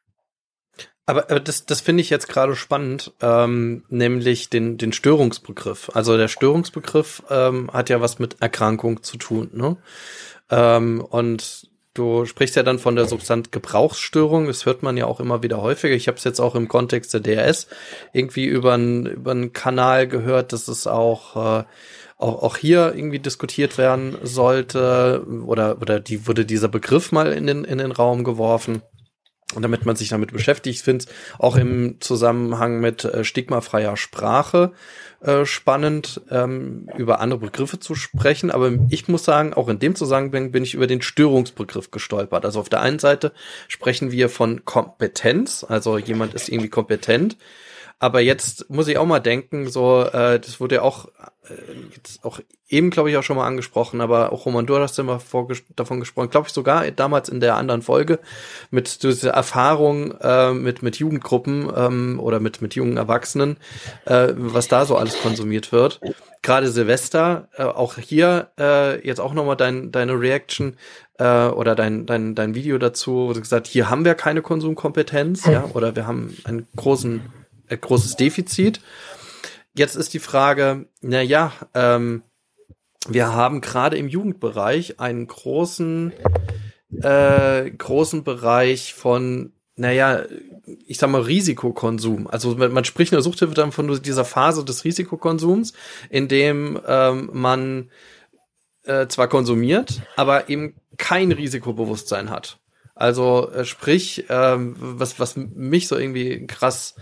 Aber, aber das, das finde ich jetzt gerade spannend, ähm, nämlich den, den Störungsbegriff. Also der Störungsbegriff ähm, hat ja was mit Erkrankung zu tun. Ne? Ähm, und du sprichst ja dann von der Substanzgebrauchsstörung. Das hört man ja auch immer wieder häufiger. Ich habe es jetzt auch im Kontext der DRS irgendwie über einen über Kanal gehört, dass es auch äh, auch, auch hier irgendwie diskutiert werden sollte oder oder die wurde dieser Begriff mal in den in den Raum geworfen. Und damit man sich damit beschäftigt, ich finde auch im Zusammenhang mit äh, stigmafreier Sprache äh, spannend, ähm, über andere Begriffe zu sprechen. Aber ich muss sagen, auch in dem Zusammenhang bin ich über den Störungsbegriff gestolpert. Also auf der einen Seite sprechen wir von Kompetenz, also jemand ist irgendwie kompetent. Aber jetzt muss ich auch mal denken, so, äh, das wurde ja auch, äh, jetzt auch eben, glaube ich, auch schon mal angesprochen, aber auch Roman, du hast ja mal vorges davon gesprochen, glaube ich sogar damals in der anderen Folge, mit dieser Erfahrung äh, mit, mit Jugendgruppen ähm, oder mit, mit jungen Erwachsenen, äh, was da so alles konsumiert wird. Gerade Silvester, äh, auch hier äh, jetzt auch nochmal dein, deine Reaction äh, oder dein, dein, dein Video dazu, wo du gesagt, hier haben wir keine Konsumkompetenz, ja, oder wir haben einen großen großes Defizit. Jetzt ist die Frage, na ja, ähm, wir haben gerade im Jugendbereich einen großen, äh, großen Bereich von, naja, ich sag mal Risikokonsum. Also man, man spricht in der Suchthilfe dann von dieser Phase des Risikokonsums, in dem ähm, man äh, zwar konsumiert, aber eben kein Risikobewusstsein hat. Also äh, sprich, ähm, was, was mich so irgendwie krass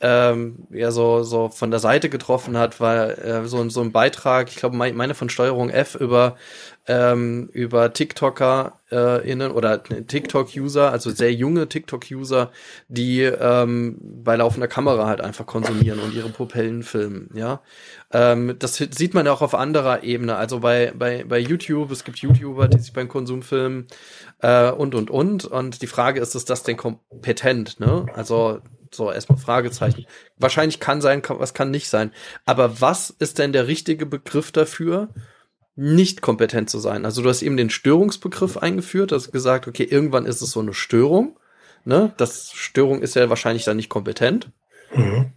ähm, ja so so von der Seite getroffen hat, war äh, so so ein Beitrag, ich glaube meine von Steuerung F über ähm, über TikToker äh, innen oder TikTok-User, also sehr junge TikTok-User, die ähm, bei laufender Kamera halt einfach konsumieren und ihre Pupillen filmen, ja. Ähm, das sieht man ja auch auf anderer Ebene, also bei, bei, bei YouTube, es gibt YouTuber, die sich beim Konsum filmen äh, und und und und die Frage ist, ist das denn kompetent, ne? Also so, erstmal Fragezeichen. Wahrscheinlich kann sein, kann, was kann nicht sein. Aber was ist denn der richtige Begriff dafür, nicht kompetent zu sein? Also du hast eben den Störungsbegriff eingeführt, hast gesagt, okay, irgendwann ist es so eine Störung. Ne? Das Störung ist ja wahrscheinlich dann nicht kompetent. Mhm.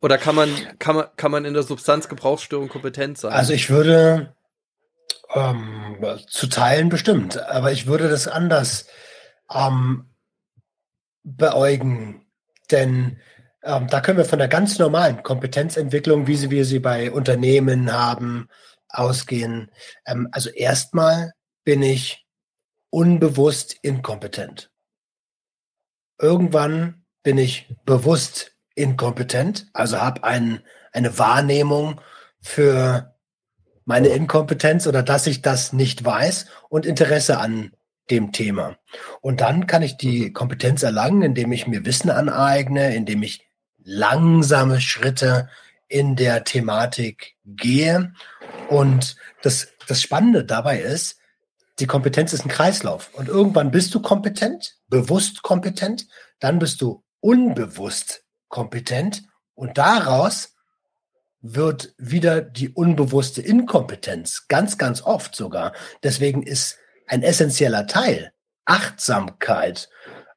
Oder kann man, kann man, kann man in der Substanzgebrauchsstörung kompetent sein? Also ich würde ähm, zu Teilen bestimmt, aber ich würde das anders ähm, beäugen. Denn ähm, da können wir von der ganz normalen Kompetenzentwicklung, wie wir sie bei Unternehmen haben, ausgehen. Ähm, also erstmal bin ich unbewusst inkompetent. Irgendwann bin ich bewusst inkompetent, also habe ein, eine Wahrnehmung für meine Inkompetenz oder dass ich das nicht weiß und Interesse an dem Thema. Und dann kann ich die Kompetenz erlangen, indem ich mir Wissen aneigne, indem ich langsame Schritte in der Thematik gehe. Und das, das Spannende dabei ist, die Kompetenz ist ein Kreislauf. Und irgendwann bist du kompetent, bewusst kompetent, dann bist du unbewusst kompetent und daraus wird wieder die unbewusste Inkompetenz, ganz, ganz oft sogar. Deswegen ist ein essentieller Teil. Achtsamkeit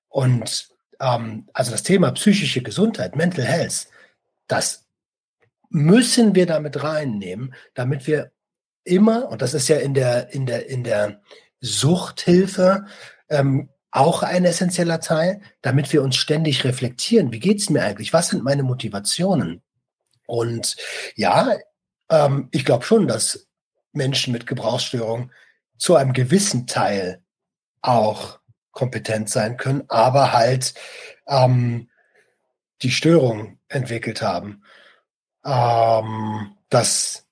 und ähm, also das Thema psychische Gesundheit, Mental Health, das müssen wir damit reinnehmen, damit wir immer, und das ist ja in der, in der, in der Suchthilfe ähm, auch ein essentieller Teil, damit wir uns ständig reflektieren. Wie geht's mir eigentlich? Was sind meine Motivationen? Und ja, ähm, ich glaube schon, dass Menschen mit Gebrauchsstörungen zu einem gewissen Teil auch kompetent sein können, aber halt ähm, die Störung entwickelt haben. Ähm, das,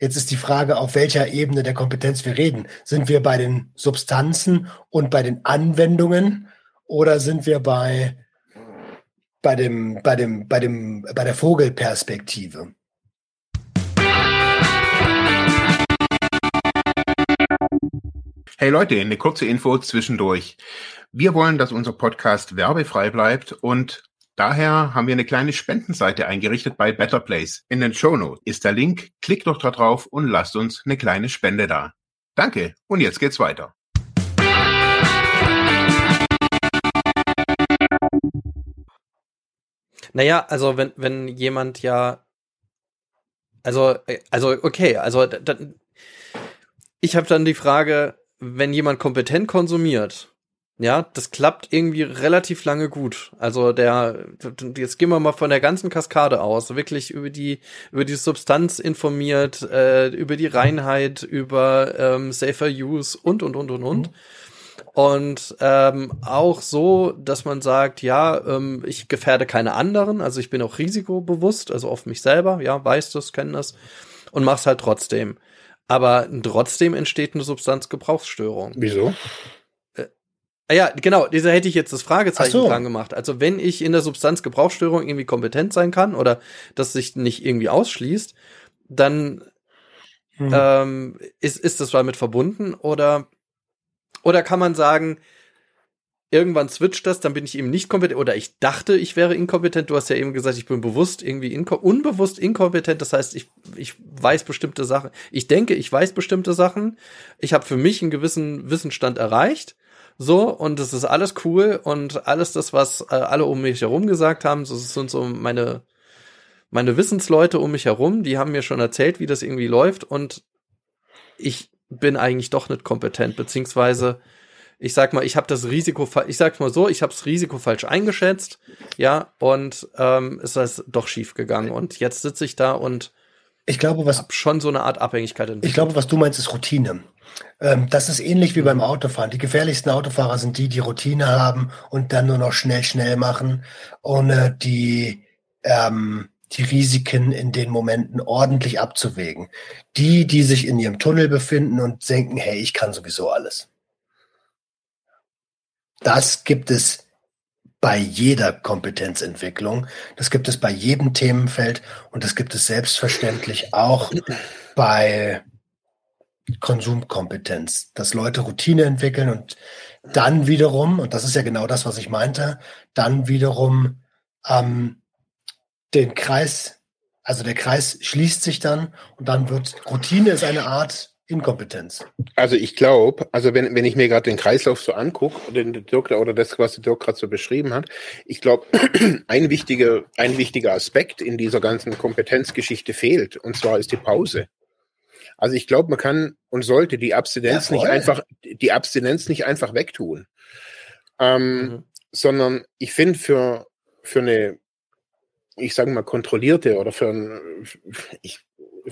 jetzt ist die Frage, auf welcher Ebene der Kompetenz wir reden. Sind wir bei den Substanzen und bei den Anwendungen oder sind wir bei, bei dem, bei dem, bei dem, bei der Vogelperspektive? Hey Leute, eine kurze Info zwischendurch. Wir wollen, dass unser Podcast werbefrei bleibt und daher haben wir eine kleine Spendenseite eingerichtet bei Better Place. In den Show Notes ist der Link. Klickt doch da drauf und lasst uns eine kleine Spende da. Danke und jetzt geht's weiter. Naja, also wenn, wenn jemand ja, also, äh, also okay, also dann, ich habe dann die Frage, wenn jemand kompetent konsumiert, ja, das klappt irgendwie relativ lange gut. Also der, jetzt gehen wir mal von der ganzen Kaskade aus, wirklich über die über die Substanz informiert, äh, über die Reinheit, über ähm, safer Use und und und und und. Mhm. Und ähm, auch so, dass man sagt, ja, ähm, ich gefährde keine anderen, also ich bin auch risikobewusst, also auf mich selber, ja, weiß das, kenne das und mach's halt trotzdem. Aber trotzdem entsteht eine Substanzgebrauchsstörung. Wieso? Äh, ja, genau, dieser hätte ich jetzt das Fragezeichen so. dran gemacht. Also wenn ich in der Substanzgebrauchsstörung irgendwie kompetent sein kann oder das sich nicht irgendwie ausschließt, dann hm. ähm, ist, ist das damit verbunden oder, oder kann man sagen, irgendwann switcht das, dann bin ich eben nicht kompetent oder ich dachte, ich wäre inkompetent. Du hast ja eben gesagt, ich bin bewusst irgendwie inko unbewusst inkompetent. Das heißt, ich, ich weiß bestimmte Sachen. Ich denke, ich weiß bestimmte Sachen. Ich habe für mich einen gewissen Wissensstand erreicht. So, und es ist alles cool und alles das, was äh, alle um mich herum gesagt haben, so sind so meine, meine Wissensleute um mich herum, die haben mir schon erzählt, wie das irgendwie läuft und ich bin eigentlich doch nicht kompetent, beziehungsweise ich sag mal, ich habe das Risiko, ich sag's mal so, ich habe das Risiko falsch eingeschätzt, ja, und ähm, ist das doch schief gegangen. Und jetzt sitze ich da und ich glaube, was schon so eine Art Abhängigkeit entwickelt. Ich glaube, was du meinst, ist Routine. Ähm, das ist ähnlich wie beim Autofahren. Die gefährlichsten Autofahrer sind die, die Routine haben und dann nur noch schnell, schnell machen, ohne die ähm, die Risiken in den Momenten ordentlich abzuwägen. Die, die sich in ihrem Tunnel befinden und denken, hey, ich kann sowieso alles. Das gibt es bei jeder Kompetenzentwicklung. Das gibt es bei jedem Themenfeld und das gibt es selbstverständlich auch bei Konsumkompetenz, dass Leute Routine entwickeln und dann wiederum, und das ist ja genau das, was ich meinte, dann wiederum ähm, den Kreis, also der Kreis schließt sich dann und dann wird Routine ist eine Art Inkompetenz. Also ich glaube, also wenn, wenn ich mir gerade den Kreislauf so angucke, den Dirk oder das, was der Dirk gerade so beschrieben hat, ich glaube, ein wichtiger, ein wichtiger Aspekt in dieser ganzen Kompetenzgeschichte fehlt, und zwar ist die Pause. Also ich glaube, man kann und sollte die Abstinenz ja, nicht einfach, die Abstinenz nicht einfach wegtun. Ähm, mhm. Sondern ich finde für, für eine, ich sage mal, kontrollierte oder für ein, ich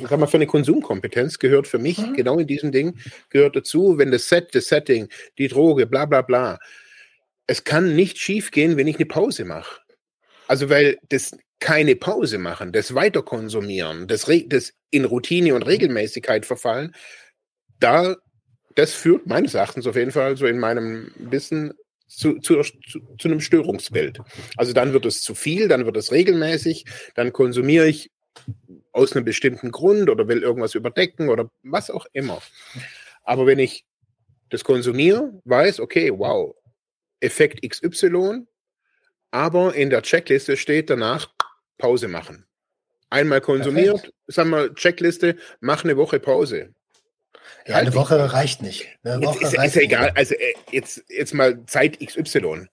sag mal, für eine Konsumkompetenz gehört für mich mhm. genau in diesem Ding, gehört dazu, wenn das Set, das Setting, die Droge, bla bla bla. Es kann nicht schief gehen, wenn ich eine Pause mache. Also, weil das keine Pause machen, das Weiterkonsumieren, das, das in Routine und Regelmäßigkeit verfallen, da, das führt meines Erachtens auf jeden Fall so in meinem Wissen zu, zu, zu, zu einem Störungsbild. Also dann wird es zu viel, dann wird es regelmäßig, dann konsumiere ich aus einem bestimmten Grund oder will irgendwas überdecken oder was auch immer. Aber wenn ich das konsumiere, weiß, okay, wow, Effekt XY, aber in der Checkliste steht danach Pause machen. Einmal konsumiert, Perfekt. sagen wir Checkliste, mach eine Woche Pause. Ja, eine Woche reicht nicht. Eine Woche ist, reicht ist ja egal, also äh, jetzt, jetzt mal Zeit XY.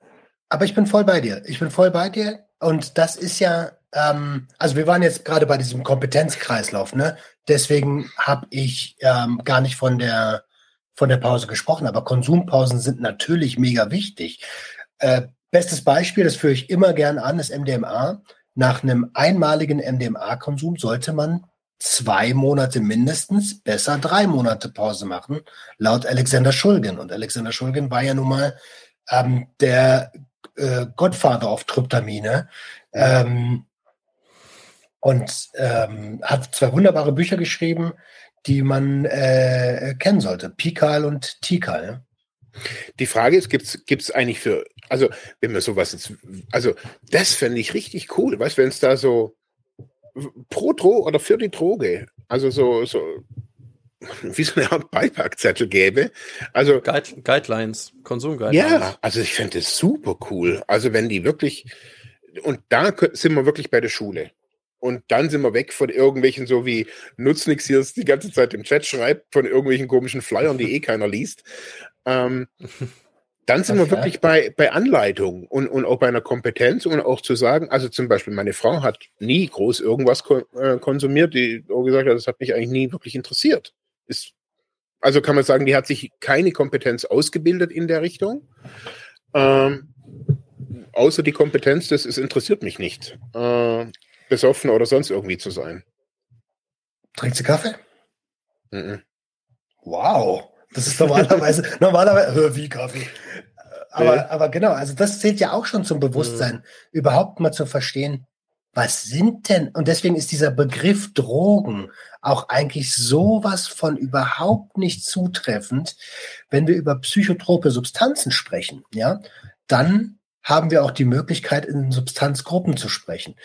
Aber ich bin voll bei dir. Ich bin voll bei dir. Und das ist ja ähm, also wir waren jetzt gerade bei diesem Kompetenzkreislauf, ne? Deswegen habe ich ähm, gar nicht von der von der Pause gesprochen, aber Konsumpausen sind natürlich mega wichtig. Äh, bestes Beispiel, das führe ich immer gern an, ist MDMA. Nach einem einmaligen MDMA-Konsum sollte man zwei Monate mindestens, besser drei Monate Pause machen, laut Alexander Schulgen. Und Alexander Schulgen war ja nun mal ähm, der äh, Godfather of Tryptamine, Ähm, und ähm, hat zwei wunderbare Bücher geschrieben, die man äh, kennen sollte. Pikal und Tikal. Ne? Die Frage ist, gibt es eigentlich für, also wenn wir sowas, jetzt, also das fände ich richtig cool, weißt wenn es da so pro Droge oder für die Droge, also so, so wie so eine Art Beipackzettel gäbe. Also Guide, Guidelines, Konsumguidelines. Ja, also ich fände es super cool. Also wenn die wirklich, und da sind wir wirklich bei der Schule. Und dann sind wir weg von irgendwelchen, so wie Nutznix hier die ganze Zeit im Chat schreibt, von irgendwelchen komischen Flyern, die eh keiner liest. Ähm, dann sind wir wirklich bei, bei Anleitung und, und auch bei einer Kompetenz und auch zu sagen, also zum Beispiel meine Frau hat nie groß irgendwas äh, konsumiert, die auch gesagt hat, das hat mich eigentlich nie wirklich interessiert. Ist, also kann man sagen, die hat sich keine Kompetenz ausgebildet in der Richtung. Ähm, außer die Kompetenz, das ist, interessiert mich nicht, äh, besoffen oder sonst irgendwie zu sein. Trinkt sie Kaffee? Mm -mm. Wow. Das ist normalerweise, normalerweise, wie Kaffee. Aber, aber genau, also das zählt ja auch schon zum Bewusstsein, mhm. überhaupt mal zu verstehen, was sind denn, und deswegen ist dieser Begriff Drogen auch eigentlich sowas von überhaupt nicht zutreffend, wenn wir über psychotrope Substanzen sprechen, ja, dann haben wir auch die Möglichkeit, in Substanzgruppen zu sprechen.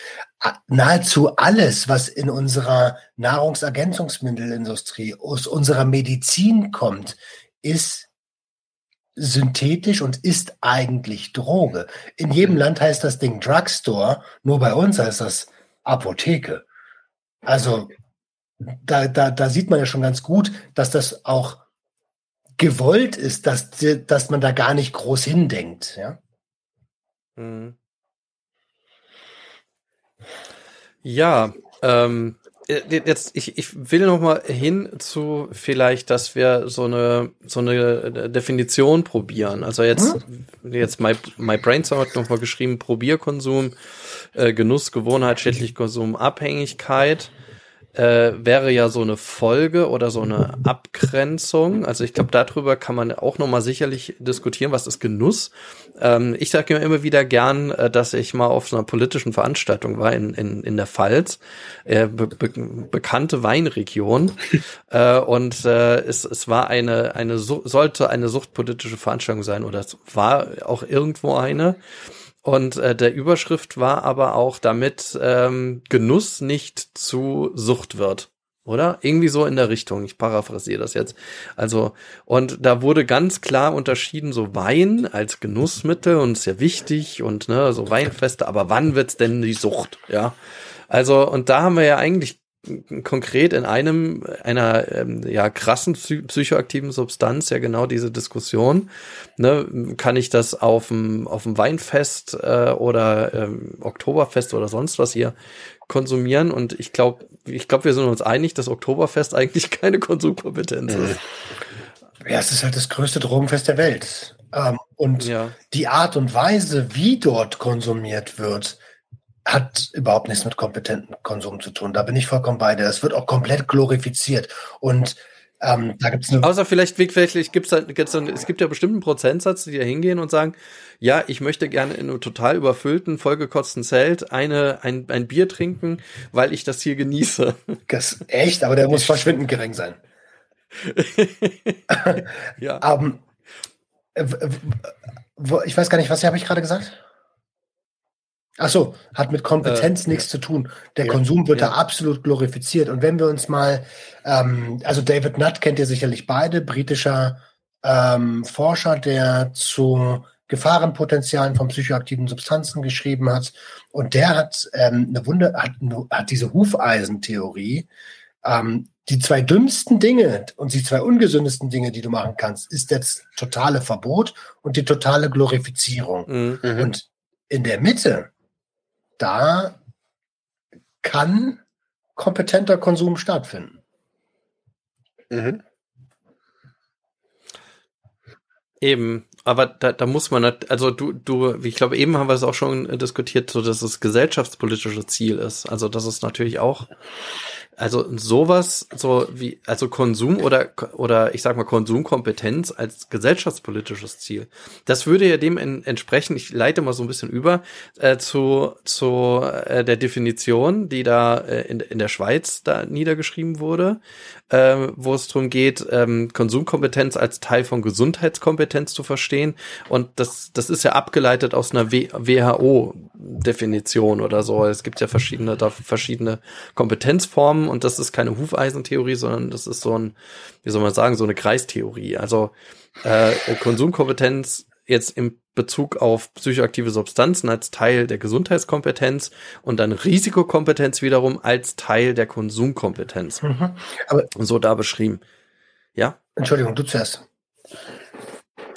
Nahezu alles, was in unserer Nahrungsergänzungsmittelindustrie, aus unserer Medizin kommt, ist synthetisch und ist eigentlich Droge. In jedem Land heißt das Ding Drugstore, nur bei uns heißt das Apotheke. Also da, da, da sieht man ja schon ganz gut, dass das auch gewollt ist, dass, dass man da gar nicht groß hindenkt. Ja? Mhm. Ja, ähm, äh, jetzt ich, ich will noch mal hin zu vielleicht, dass wir so eine so eine äh, Definition probieren. Also jetzt hm? jetzt my, my Brainstorm hat noch mal geschrieben Probierkonsum, äh, Genuss, Gewohnheit, schädlich Konsum, Abhängigkeit äh, wäre ja so eine Folge oder so eine Abgrenzung. Also ich glaube, darüber kann man auch nochmal sicherlich diskutieren, was ist Genuss. Ähm, ich sage mir immer wieder gern, äh, dass ich mal auf so einer politischen Veranstaltung war in, in, in der Pfalz, äh, be be bekannte Weinregion. äh, und äh, es, es war eine, eine sollte eine suchtpolitische Veranstaltung sein oder es war auch irgendwo eine. Und äh, der Überschrift war aber auch, damit ähm, Genuss nicht zu Sucht wird. Oder? Irgendwie so in der Richtung. Ich paraphrasiere das jetzt. Also, und da wurde ganz klar unterschieden, so Wein als Genussmittel und sehr wichtig und ne, so Weinfeste, aber wann wird's denn die Sucht? Ja. Also, und da haben wir ja eigentlich konkret in einem einer ähm, ja krassen psychoaktiven Substanz ja genau diese Diskussion. Ne, kann ich das auf dem auf dem Weinfest äh, oder ähm, Oktoberfest oder sonst was hier konsumieren? Und ich glaube, ich glaube, wir sind uns einig, dass Oktoberfest eigentlich keine Konsumkompetenz ist. Ja, es ist halt das größte Drogenfest der Welt. Ähm, und ja. die Art und Weise, wie dort konsumiert wird, hat überhaupt nichts mit kompetentem Konsum zu tun. Da bin ich vollkommen bei dir. Es wird auch komplett glorifiziert. Und ähm, da gibt's eine Außer vielleicht, vielleicht gibt's da, gibt's da, es gibt ja bestimmten Prozentsatz, die da hingehen und sagen, ja, ich möchte gerne in einem total überfüllten, vollgekotzten Zelt eine, ein, ein Bier trinken, weil ich das hier genieße. Das echt, aber der muss verschwindend gering sein. ja. um, ähm, ich weiß gar nicht, was habe ich gerade gesagt? Ach so, hat mit Kompetenz äh, nichts zu tun. Der ja, Konsum wird ja. da absolut glorifiziert. Und wenn wir uns mal, ähm, also David Nutt kennt ihr sicherlich beide, britischer ähm, Forscher, der zu Gefahrenpotenzialen von psychoaktiven Substanzen geschrieben hat. Und der hat ähm, eine Wunder, hat, hat diese Hufeisentheorie. Ähm, die zwei dümmsten Dinge und die zwei ungesündesten Dinge, die du machen kannst, ist das totale Verbot und die totale Glorifizierung. Mhm. Und in der Mitte da kann kompetenter Konsum stattfinden. Mhm. Eben, aber da, da muss man, also du, du, ich glaube, eben haben wir es auch schon diskutiert, so dass es gesellschaftspolitische Ziel ist. Also das ist natürlich auch Also sowas, so wie, also Konsum oder, oder ich sag mal Konsumkompetenz als gesellschaftspolitisches Ziel. Das würde ja dem en entsprechen, ich leite mal so ein bisschen über, äh, zu, zu äh, der Definition, die da äh, in, in der Schweiz da niedergeschrieben wurde, äh, wo es darum geht, ähm, Konsumkompetenz als Teil von Gesundheitskompetenz zu verstehen. Und das, das ist ja abgeleitet aus einer WHO-Definition oder so. Es gibt ja verschiedene, da verschiedene Kompetenzformen und das ist keine Hufeisentheorie, sondern das ist so ein, wie soll man sagen, so eine Kreistheorie. Also äh, Konsumkompetenz jetzt im Bezug auf psychoaktive Substanzen als Teil der Gesundheitskompetenz und dann Risikokompetenz wiederum als Teil der Konsumkompetenz. Mhm. Aber und so da beschrieben. Ja? Entschuldigung, du zuerst.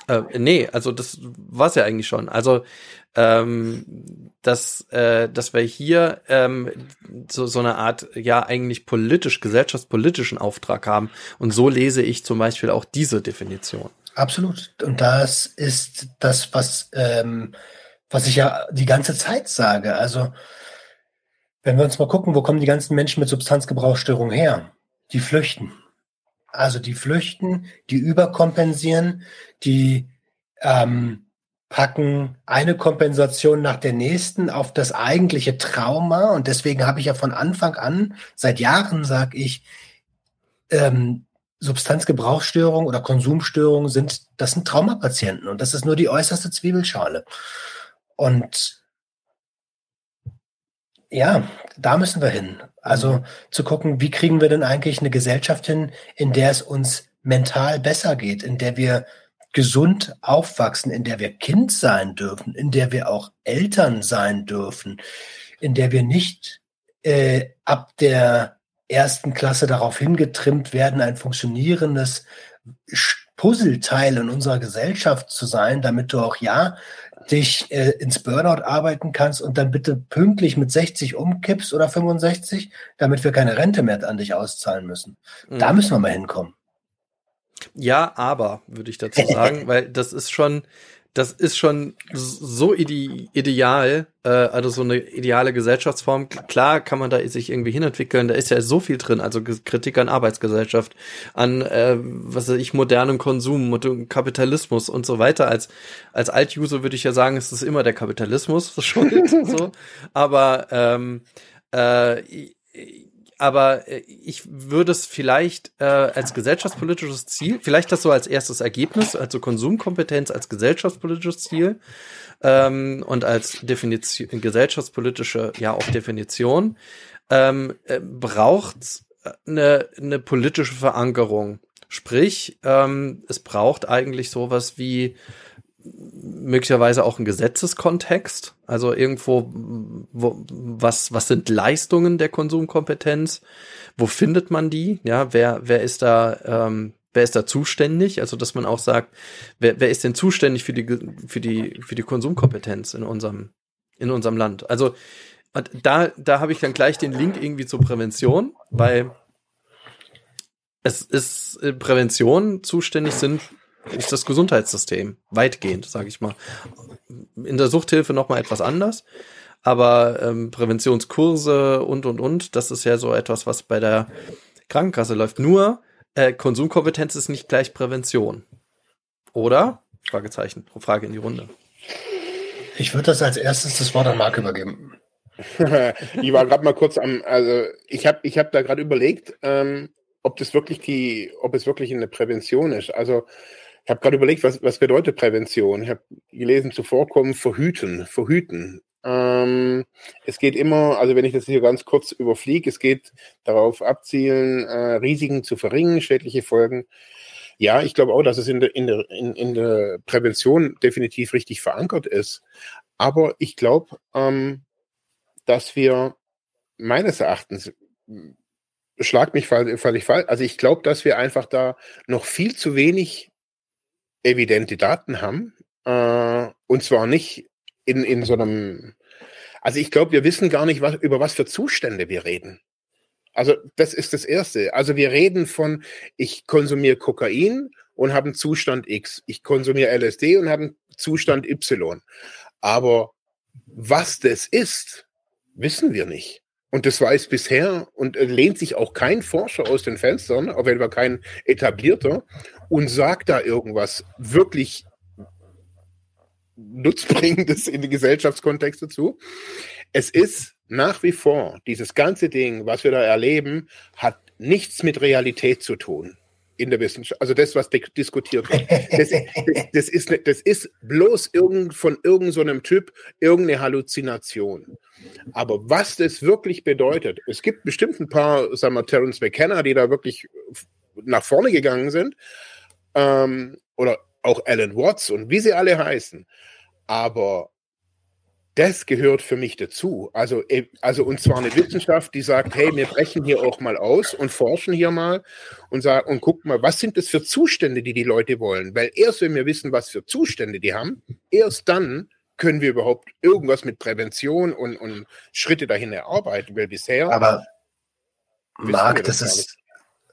Äh, nee, also das war's ja eigentlich schon. Also ähm, dass, äh, dass wir hier ähm, so, so eine Art, ja, eigentlich politisch, gesellschaftspolitischen Auftrag haben. Und so lese ich zum Beispiel auch diese Definition. Absolut. Und das ist das, was, ähm, was ich ja die ganze Zeit sage. Also, wenn wir uns mal gucken, wo kommen die ganzen Menschen mit Substanzgebrauchsstörungen her? Die flüchten. Also die flüchten, die überkompensieren, die ähm, packen eine Kompensation nach der nächsten auf das eigentliche Trauma. Und deswegen habe ich ja von Anfang an, seit Jahren sage ich, ähm, Substanzgebrauchsstörungen oder Konsumstörungen sind, das sind Traumapatienten und das ist nur die äußerste Zwiebelschale. Und ja, da müssen wir hin. Also zu gucken, wie kriegen wir denn eigentlich eine Gesellschaft hin, in der es uns mental besser geht, in der wir gesund aufwachsen, in der wir Kind sein dürfen, in der wir auch Eltern sein dürfen, in der wir nicht äh, ab der ersten Klasse darauf hingetrimmt werden, ein funktionierendes Puzzleteil in unserer Gesellschaft zu sein, damit du auch ja dich äh, ins Burnout arbeiten kannst und dann bitte pünktlich mit 60 umkippst oder 65, damit wir keine Rente mehr an dich auszahlen müssen. Mhm. Da müssen wir mal hinkommen. Ja, aber, würde ich dazu sagen, weil das ist schon, das ist schon so ide ideal, äh, also so eine ideale Gesellschaftsform. Klar kann man da sich irgendwie hinentwickeln, da ist ja so viel drin, also Kritik an Arbeitsgesellschaft, an äh, was weiß ich, modernem Konsum, Kapitalismus und so weiter. Als, als Alt-User würde ich ja sagen, es ist immer der Kapitalismus schuld. so. Aber ähm, äh, aber äh, ich würde es vielleicht äh, als gesellschaftspolitisches Ziel, vielleicht das so als erstes Ergebnis, also Konsumkompetenz als gesellschaftspolitisches Ziel ähm, und als Definition, gesellschaftspolitische, ja auch Definition, ähm, äh, braucht eine, eine politische Verankerung. Sprich, ähm, es braucht eigentlich sowas wie möglicherweise auch ein Gesetzeskontext, also irgendwo, wo, was, was sind Leistungen der Konsumkompetenz? Wo findet man die? Ja, wer, wer ist da, ähm, wer ist da zuständig? Also, dass man auch sagt, wer, wer ist denn zuständig für die, für die, für die Konsumkompetenz in unserem, in unserem Land? Also, da, da habe ich dann gleich den Link irgendwie zur Prävention, weil es ist äh, Prävention zuständig sind ist das Gesundheitssystem. Weitgehend, sage ich mal. In der Suchthilfe noch mal etwas anders. Aber ähm, Präventionskurse und, und, und, das ist ja so etwas, was bei der Krankenkasse läuft. Nur äh, Konsumkompetenz ist nicht gleich Prävention. Oder? Fragezeichen. Frage in die Runde. Ich würde das als erstes das Wort an Marc übergeben. ich war gerade mal kurz am, also ich habe ich hab da gerade überlegt, ähm, ob das wirklich die, ob es wirklich eine Prävention ist. Also ich habe gerade überlegt, was, was bedeutet Prävention? Ich habe gelesen, zuvorkommen, verhüten, verhüten. Ähm, es geht immer, also wenn ich das hier ganz kurz überfliege, es geht darauf abzielen, äh, Risiken zu verringern, schädliche Folgen. Ja, ich glaube auch, dass es in der, in, der, in, in der Prävention definitiv richtig verankert ist. Aber ich glaube, ähm, dass wir meines Erachtens, schlag mich völlig falsch, also ich glaube, dass wir einfach da noch viel zu wenig evidente Daten haben. Äh, und zwar nicht in, in so einem. Also ich glaube, wir wissen gar nicht, was, über was für Zustände wir reden. Also das ist das Erste. Also wir reden von, ich konsumiere Kokain und habe einen Zustand X. Ich konsumiere LSD und habe einen Zustand Y. Aber was das ist, wissen wir nicht. Und das weiß bisher und lehnt sich auch kein Forscher aus den Fenstern, auf jeden Fall kein etablierter, und sagt da irgendwas wirklich Nutzbringendes in den Gesellschaftskontext dazu. Es ist nach wie vor, dieses ganze Ding, was wir da erleben, hat nichts mit Realität zu tun in der Wissenschaft. Also das, was diskutiert wird. Das, das, das, ist, das ist bloß irgend, von irgendeinem so Typ irgendeine Halluzination. Aber was das wirklich bedeutet, es gibt bestimmt ein paar, sagen wir, Terence McKenna, die da wirklich nach vorne gegangen sind. Ähm, oder auch Alan Watts und wie sie alle heißen. Aber das gehört für mich dazu. Also, äh, also und zwar eine Wissenschaft, die sagt, hey, wir brechen hier auch mal aus und forschen hier mal und sagen und gucken mal, was sind das für Zustände, die die Leute wollen? Weil erst wenn wir wissen, was für Zustände die haben, erst dann können wir überhaupt irgendwas mit Prävention und, und Schritte dahin erarbeiten. Weil bisher. Aber Marc, das, das ist,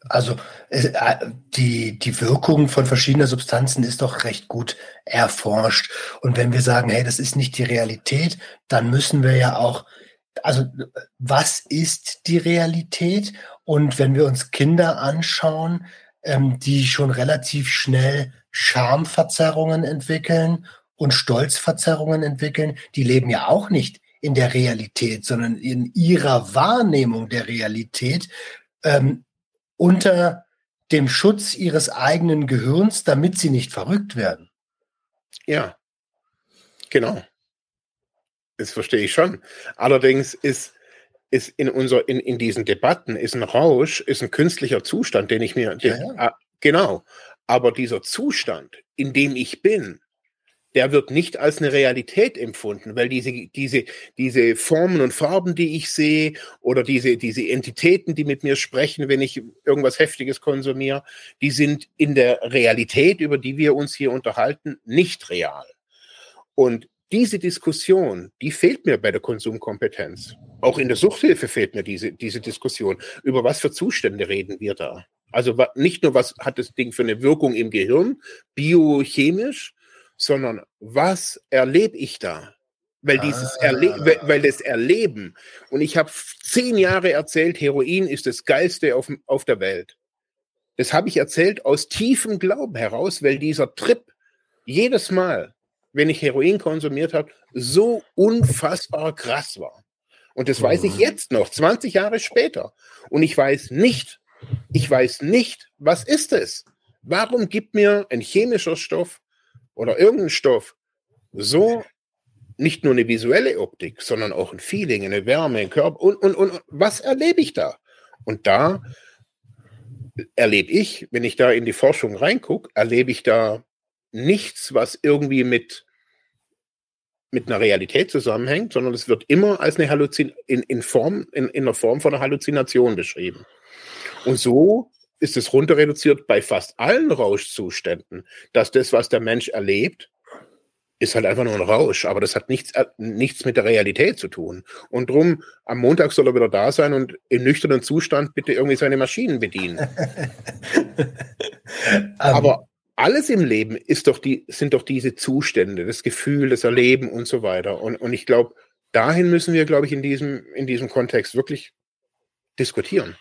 also äh, die, die Wirkung von verschiedenen Substanzen ist doch recht gut erforscht. Und wenn wir sagen, hey, das ist nicht die Realität, dann müssen wir ja auch, also was ist die Realität? Und wenn wir uns Kinder anschauen, ähm, die schon relativ schnell Schamverzerrungen entwickeln und Stolzverzerrungen entwickeln, die leben ja auch nicht in der Realität, sondern in ihrer Wahrnehmung der Realität ähm, unter dem Schutz ihres eigenen Gehirns, damit sie nicht verrückt werden. Ja, genau. Das verstehe ich schon. Allerdings ist, ist in, unser, in, in diesen Debatten ist ein Rausch, ist ein künstlicher Zustand, den ich mir, den, ja, ja. Ah, genau. Aber dieser Zustand, in dem ich bin, der wird nicht als eine Realität empfunden, weil diese, diese, diese Formen und Farben, die ich sehe, oder diese, diese Entitäten, die mit mir sprechen, wenn ich irgendwas Heftiges konsumiere, die sind in der Realität, über die wir uns hier unterhalten, nicht real. Und diese Diskussion, die fehlt mir bei der Konsumkompetenz. Auch in der Suchthilfe fehlt mir diese, diese Diskussion. Über was für Zustände reden wir da? Also nicht nur, was hat das Ding für eine Wirkung im Gehirn, biochemisch, sondern was erlebe ich da? Weil dieses ah. Erle weil, weil das Erleben, und ich habe zehn Jahre erzählt, Heroin ist das Geilste auf, auf der Welt. Das habe ich erzählt aus tiefem Glauben heraus, weil dieser Trip jedes Mal, wenn ich Heroin konsumiert habe, so unfassbar krass war. Und das weiß ich mhm. jetzt noch, 20 Jahre später. Und ich weiß nicht, ich weiß nicht, was ist es? Warum gibt mir ein chemischer Stoff oder irgendein Stoff so nicht nur eine visuelle Optik, sondern auch ein Feeling, eine Wärme, ein Körper und, und, und was erlebe ich da? Und da erlebe ich, wenn ich da in die Forschung reingucke, erlebe ich da nichts, was irgendwie mit, mit einer Realität zusammenhängt, sondern es wird immer als eine Halluzin in, in Form, in, in der Form von einer Halluzination beschrieben. Und so ist es runter reduziert bei fast allen Rauschzuständen, dass das, was der Mensch erlebt, ist halt einfach nur ein Rausch, aber das hat nichts, äh, nichts mit der Realität zu tun. Und drum, am Montag soll er wieder da sein und im nüchternen Zustand bitte irgendwie seine Maschinen bedienen. aber alles im Leben ist doch die, sind doch diese Zustände, das Gefühl, das Erleben und so weiter. Und, und ich glaube, dahin müssen wir, glaube ich, in diesem, in diesem Kontext wirklich diskutieren.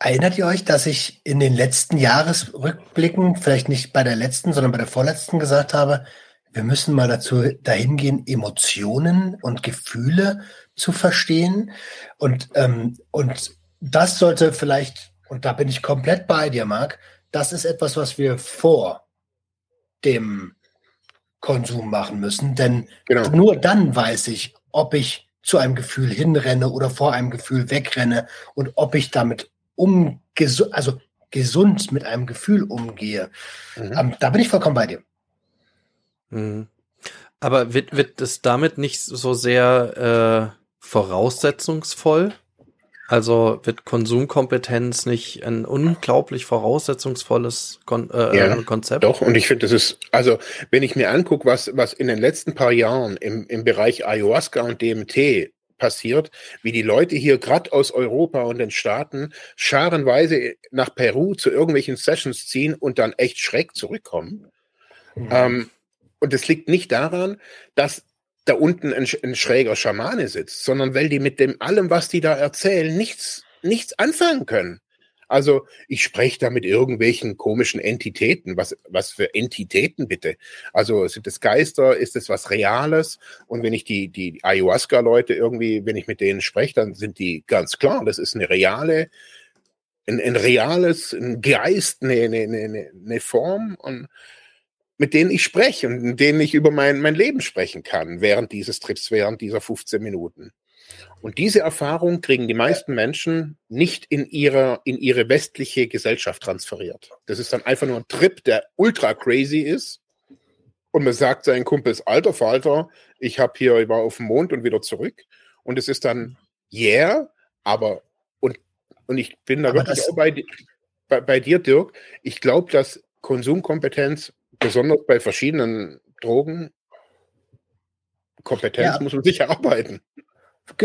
Erinnert ihr euch, dass ich in den letzten Jahresrückblicken, vielleicht nicht bei der letzten, sondern bei der vorletzten gesagt habe, wir müssen mal dazu dahin gehen, Emotionen und Gefühle zu verstehen. Und, ähm, und das sollte vielleicht, und da bin ich komplett bei dir, Marc, das ist etwas, was wir vor dem Konsum machen müssen. Denn genau. nur dann weiß ich, ob ich zu einem Gefühl hinrenne oder vor einem Gefühl wegrenne und ob ich damit um, also gesund mit einem Gefühl umgehe. Mhm. Ähm, da bin ich vollkommen bei dir. Mhm. Aber wird, wird es damit nicht so sehr äh, voraussetzungsvoll? Also wird Konsumkompetenz nicht ein unglaublich voraussetzungsvolles Kon äh, ja, Konzept? Doch, und ich finde, das ist, also wenn ich mir angucke, was, was in den letzten paar Jahren im, im Bereich Ayahuasca und DMT passiert, wie die Leute hier gerade aus Europa und den Staaten scharenweise nach Peru zu irgendwelchen Sessions ziehen und dann echt schräg zurückkommen. Mhm. Ähm, und es liegt nicht daran, dass, da unten ein, ein schräger Schamane sitzt, sondern weil die mit dem allem, was die da erzählen, nichts, nichts anfangen können. Also ich spreche da mit irgendwelchen komischen Entitäten. Was, was für Entitäten bitte? Also sind es Geister? Ist es was Reales? Und wenn ich die, die Ayahuasca-Leute irgendwie, wenn ich mit denen spreche, dann sind die ganz klar, das ist eine reale, ein, ein reales, ein Geist, eine, eine, eine, eine Form und mit denen ich spreche und mit denen ich über mein, mein Leben sprechen kann während dieses Trips, während dieser 15 Minuten. Und diese Erfahrung kriegen die meisten Menschen nicht in ihre, in ihre westliche Gesellschaft transferiert. Das ist dann einfach nur ein Trip, der ultra crazy ist. Und man sagt seinen Kumpels, alter Falter, ich habe hier, ich war auf dem Mond und wieder zurück. Und es ist dann, yeah, aber, und, und ich bin da aber wirklich auch bei, bei, bei dir, Dirk. Ich glaube, dass Konsumkompetenz, besonders bei verschiedenen Drogen, Kompetenz ja. muss man sich erarbeiten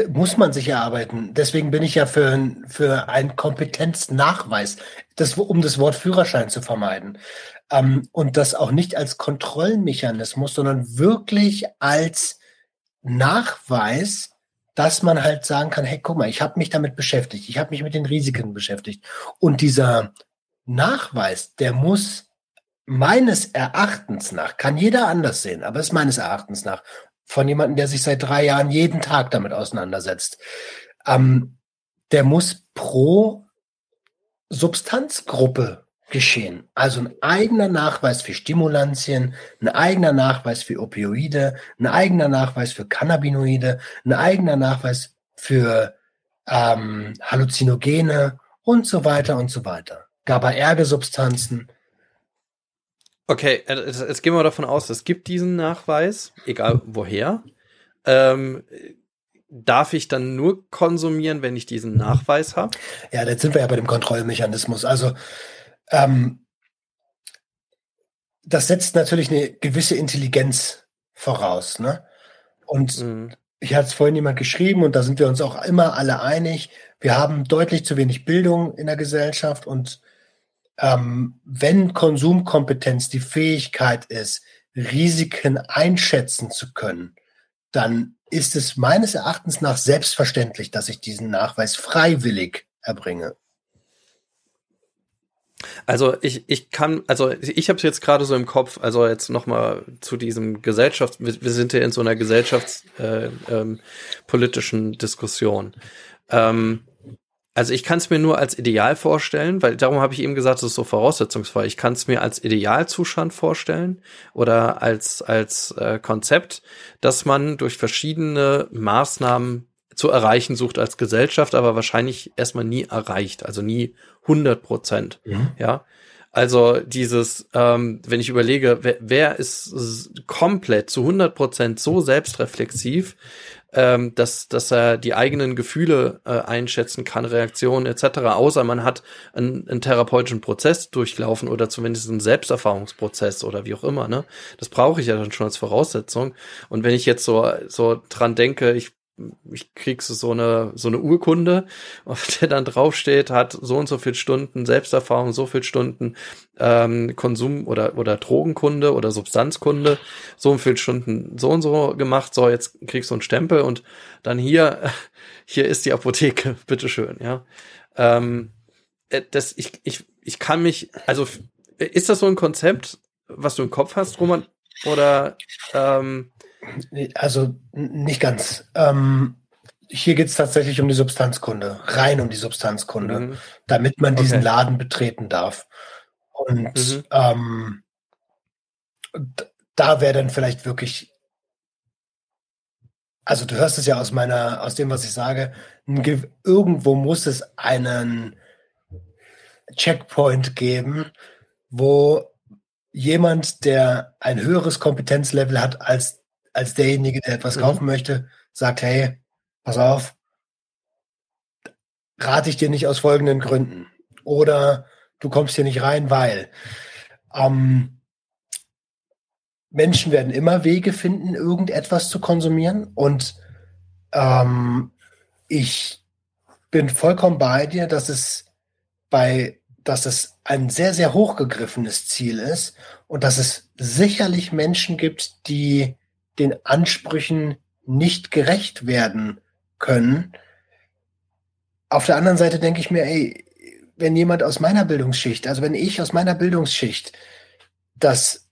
muss man sich erarbeiten. Deswegen bin ich ja für, für einen Kompetenznachweis, das, um das Wort Führerschein zu vermeiden. Ähm, und das auch nicht als Kontrollmechanismus, sondern wirklich als Nachweis, dass man halt sagen kann, hey, guck mal, ich habe mich damit beschäftigt, ich habe mich mit den Risiken beschäftigt. Und dieser Nachweis, der muss meines Erachtens nach, kann jeder anders sehen, aber ist meines Erachtens nach, von jemandem, der sich seit drei Jahren jeden Tag damit auseinandersetzt. Ähm, der muss pro Substanzgruppe geschehen. Also ein eigener Nachweis für Stimulantien, ein eigener Nachweis für Opioide, ein eigener Nachweis für Cannabinoide, ein eigener Nachweis für ähm, Halluzinogene und so weiter und so weiter. GABA-Erge-Substanzen. Okay, äh, jetzt gehen wir davon aus, es gibt diesen Nachweis, egal woher. Ähm, darf ich dann nur konsumieren, wenn ich diesen Nachweis habe? Ja, jetzt sind wir ja bei dem Kontrollmechanismus. Also ähm, das setzt natürlich eine gewisse Intelligenz voraus. Ne? Und mhm. ich hatte es vorhin jemand geschrieben und da sind wir uns auch immer alle einig. Wir haben deutlich zu wenig Bildung in der Gesellschaft und ähm, wenn Konsumkompetenz die Fähigkeit ist, Risiken einschätzen zu können, dann ist es meines Erachtens nach selbstverständlich, dass ich diesen Nachweis freiwillig erbringe. Also ich, ich kann, also ich habe es jetzt gerade so im Kopf, also jetzt nochmal zu diesem Gesellschafts, wir, wir, sind ja in so einer gesellschaftspolitischen äh, ähm, Diskussion. Ähm, also ich kann es mir nur als Ideal vorstellen, weil darum habe ich eben gesagt, es ist so voraussetzungsfrei. Ich kann es mir als Idealzustand vorstellen oder als als äh, Konzept, dass man durch verschiedene Maßnahmen zu erreichen sucht als Gesellschaft, aber wahrscheinlich erstmal nie erreicht, also nie 100 Prozent. Mhm. Ja, also dieses, ähm, wenn ich überlege, wer, wer ist komplett zu 100 Prozent so selbstreflexiv, ähm, dass, dass er die eigenen Gefühle äh, einschätzen kann, Reaktionen etc., außer man hat einen, einen therapeutischen Prozess durchlaufen oder zumindest einen Selbsterfahrungsprozess oder wie auch immer. Ne? Das brauche ich ja dann schon als Voraussetzung. Und wenn ich jetzt so, so dran denke, ich ich kriegst so eine so eine Urkunde, auf der dann draufsteht, hat so und so viel Stunden Selbsterfahrung, so viel Stunden ähm, Konsum oder oder Drogenkunde oder Substanzkunde, so und viel Stunden so und so gemacht. So jetzt kriegst du einen Stempel und dann hier hier ist die Apotheke, bitteschön, ja. Ähm, äh, das ich ich ich kann mich also ist das so ein Konzept, was du im Kopf hast, Roman? Oder ähm, also nicht ganz. Ähm, hier geht es tatsächlich um die Substanzkunde, rein um die Substanzkunde, mhm. damit man diesen okay. Laden betreten darf. Und mhm. ähm, da wäre dann vielleicht wirklich, also du hörst es ja aus meiner, aus dem, was ich sage, irgendwo muss es einen Checkpoint geben, wo jemand, der ein höheres Kompetenzlevel hat als als derjenige, der etwas mhm. kaufen möchte, sagt, hey, pass auf, rate ich dir nicht aus folgenden Gründen. Oder du kommst hier nicht rein, weil ähm, Menschen werden immer Wege finden, irgendetwas zu konsumieren. Und ähm, ich bin vollkommen bei dir, dass es bei, dass es ein sehr, sehr hochgegriffenes Ziel ist und dass es sicherlich Menschen gibt, die den Ansprüchen nicht gerecht werden können. Auf der anderen Seite denke ich mir, ey, wenn jemand aus meiner Bildungsschicht, also wenn ich aus meiner Bildungsschicht das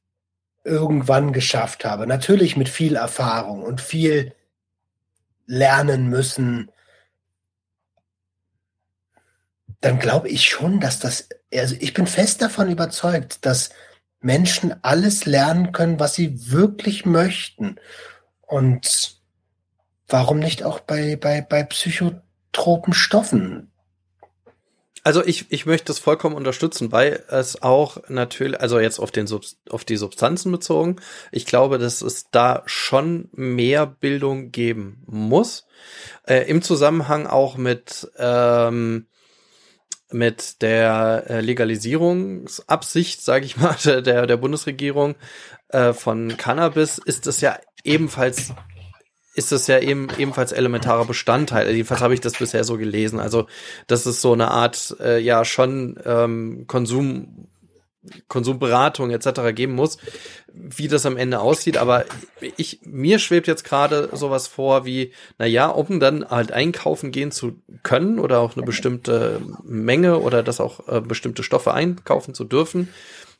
irgendwann geschafft habe, natürlich mit viel Erfahrung und viel lernen müssen, dann glaube ich schon, dass das, also ich bin fest davon überzeugt, dass Menschen alles lernen können, was sie wirklich möchten. Und warum nicht auch bei, bei, bei psychotropen Stoffen? Also ich, ich möchte es vollkommen unterstützen, weil es auch natürlich, also jetzt auf den Sub, auf die Substanzen bezogen, ich glaube, dass es da schon mehr Bildung geben muss. Äh, Im Zusammenhang auch mit ähm, mit der äh, Legalisierungsabsicht, sage ich mal, der, der Bundesregierung äh, von Cannabis ist es ja ebenfalls ist es ja eben ebenfalls elementarer Bestandteil. Jedenfalls habe ich das bisher so gelesen. Also, dass es so eine Art, äh, ja, schon ähm, Konsum, Konsumberatung etc. geben muss, wie das am Ende aussieht. Aber ich, mir schwebt jetzt gerade sowas vor wie, na ja, um dann halt einkaufen gehen zu können oder auch eine bestimmte Menge oder das auch äh, bestimmte Stoffe einkaufen zu dürfen,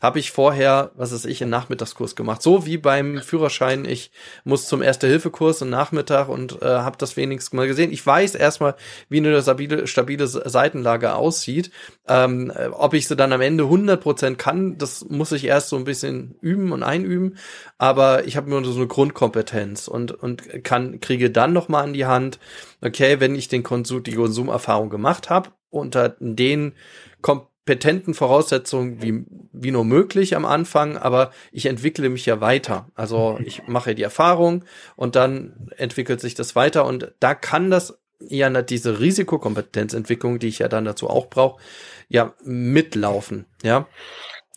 habe ich vorher, was weiß ich, einen Nachmittagskurs gemacht. So wie beim Führerschein, ich muss zum Erste-Hilfe-Kurs im Nachmittag und äh, habe das wenigstens mal gesehen. Ich weiß erstmal, wie eine stabile, stabile Seitenlage aussieht. Ähm, äh, ob ich sie dann am Ende 100% kann, das muss ich erst so ein bisschen üben und einüben. Aber ich habe nur so eine Grundkompetenz und, und kann, kriege dann noch mal an die Hand, okay, wenn ich den Konsum, die Konsumerfahrung gemacht habe, unter den kommt kompetenten Voraussetzungen wie, wie nur möglich am Anfang, aber ich entwickle mich ja weiter. Also ich mache die Erfahrung und dann entwickelt sich das weiter und da kann das ja diese Risikokompetenzentwicklung, die ich ja dann dazu auch brauche, ja mitlaufen, ja.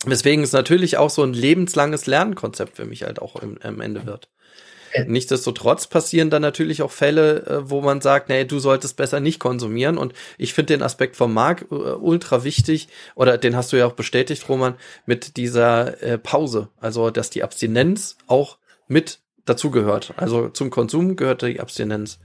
Weswegen es natürlich auch so ein lebenslanges Lernkonzept für mich halt auch im, am Ende wird. Nichtsdestotrotz passieren dann natürlich auch Fälle, äh, wo man sagt, nee, du solltest besser nicht konsumieren. Und ich finde den Aspekt vom Markt äh, ultra wichtig, oder den hast du ja auch bestätigt, Roman, mit dieser äh, Pause. Also, dass die Abstinenz auch mit dazugehört. Also zum Konsum gehört die Abstinenz.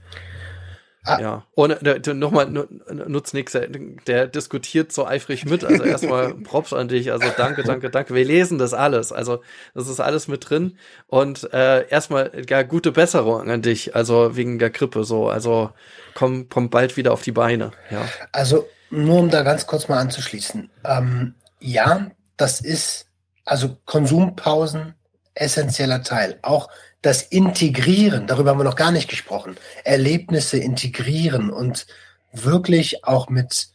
Ah. Ja, und nochmal, nutzt nix, der, der, diskutiert so eifrig mit. Also erstmal Props an dich. Also danke, danke, danke. Wir lesen das alles. Also das ist alles mit drin. Und äh, erstmal ja, gute Besserung an dich. Also wegen der Grippe so. Also komm, komm bald wieder auf die Beine. Ja. Also nur um da ganz kurz mal anzuschließen. Ähm, ja, das ist also Konsumpausen essentieller Teil. Auch das Integrieren, darüber haben wir noch gar nicht gesprochen, Erlebnisse integrieren und wirklich auch mit,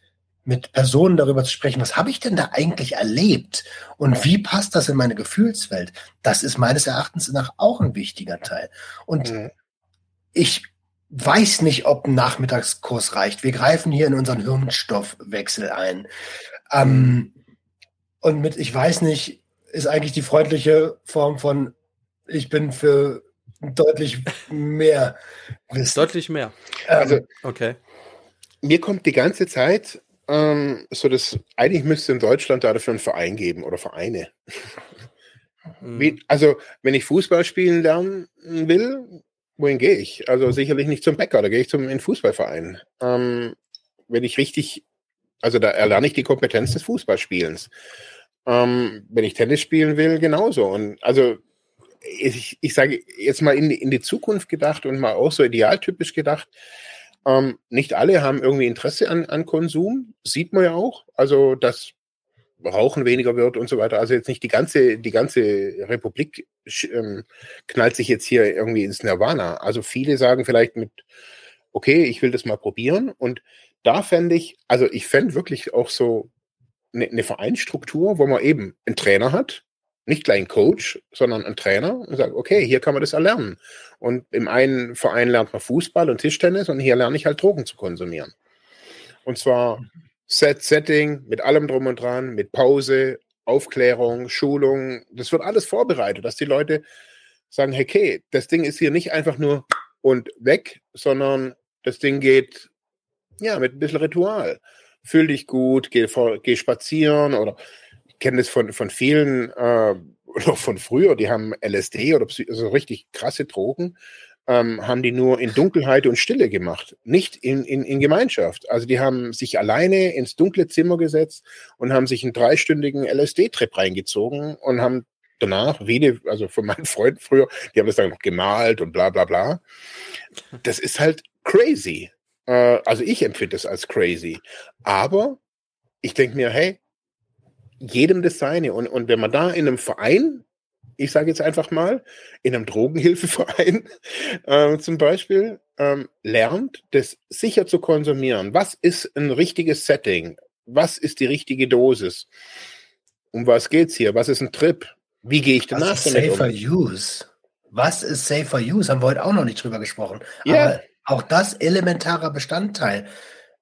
mit Personen darüber zu sprechen, was habe ich denn da eigentlich erlebt und wie passt das in meine Gefühlswelt, das ist meines Erachtens nach auch ein wichtiger Teil. Und mhm. ich weiß nicht, ob ein Nachmittagskurs reicht. Wir greifen hier in unseren Hirnstoffwechsel ein. Ähm, und mit ich weiß nicht, ist eigentlich die freundliche Form von ich bin für deutlich mehr Wissen. Deutlich mehr. Also, okay. Mir kommt die ganze Zeit ähm, so das, eigentlich müsste in Deutschland dafür einen Verein geben oder Vereine. Mhm. Wie, also, wenn ich Fußball spielen lernen will, wohin gehe ich? Also sicherlich nicht zum Bäcker, da gehe ich zum in Fußballverein. Ähm, wenn ich richtig, also da erlerne ich die Kompetenz des Fußballspielens. Ähm, wenn ich Tennis spielen will, genauso. Und also ich, ich sage jetzt mal in, in die Zukunft gedacht und mal auch so idealtypisch gedacht, ähm, nicht alle haben irgendwie Interesse an, an Konsum, sieht man ja auch. Also, dass Rauchen weniger wird und so weiter. Also jetzt nicht die ganze, die ganze Republik ähm, knallt sich jetzt hier irgendwie ins Nirvana. Also viele sagen vielleicht mit, okay, ich will das mal probieren. Und da fände ich, also ich fände wirklich auch so eine, eine Vereinsstruktur, wo man eben einen Trainer hat, nicht gleich ein Coach, sondern ein Trainer und sagt, okay, hier kann man das erlernen. Und im einen Verein lernt man Fußball und Tischtennis und hier lerne ich halt Drogen zu konsumieren. Und zwar Set, Setting, mit allem drum und dran, mit Pause, Aufklärung, Schulung. Das wird alles vorbereitet, dass die Leute sagen, hey, okay, das Ding ist hier nicht einfach nur und weg, sondern das Ding geht ja mit ein bisschen Ritual. Fühl dich gut, geh, geh spazieren oder kenne das von, von vielen äh, noch von früher, die haben LSD oder so also richtig krasse Drogen, ähm, haben die nur in Dunkelheit und Stille gemacht, nicht in, in, in Gemeinschaft. Also die haben sich alleine ins dunkle Zimmer gesetzt und haben sich einen dreistündigen LSD-Trip reingezogen und haben danach, wie also von meinen Freunden früher, die haben das dann noch gemalt und bla bla bla. Das ist halt crazy. Äh, also ich empfinde es als crazy. Aber ich denke mir, hey, jedem das seine. Und, und wenn man da in einem Verein, ich sage jetzt einfach mal, in einem Drogenhilfeverein äh, zum Beispiel, ähm, lernt, das sicher zu konsumieren. Was ist ein richtiges Setting? Was ist die richtige Dosis? Um was geht's hier? Was ist ein Trip? Wie gehe ich danach was ist safer um? use? Was ist safer use? Haben wir heute auch noch nicht drüber gesprochen. Ja. Aber auch das elementarer Bestandteil.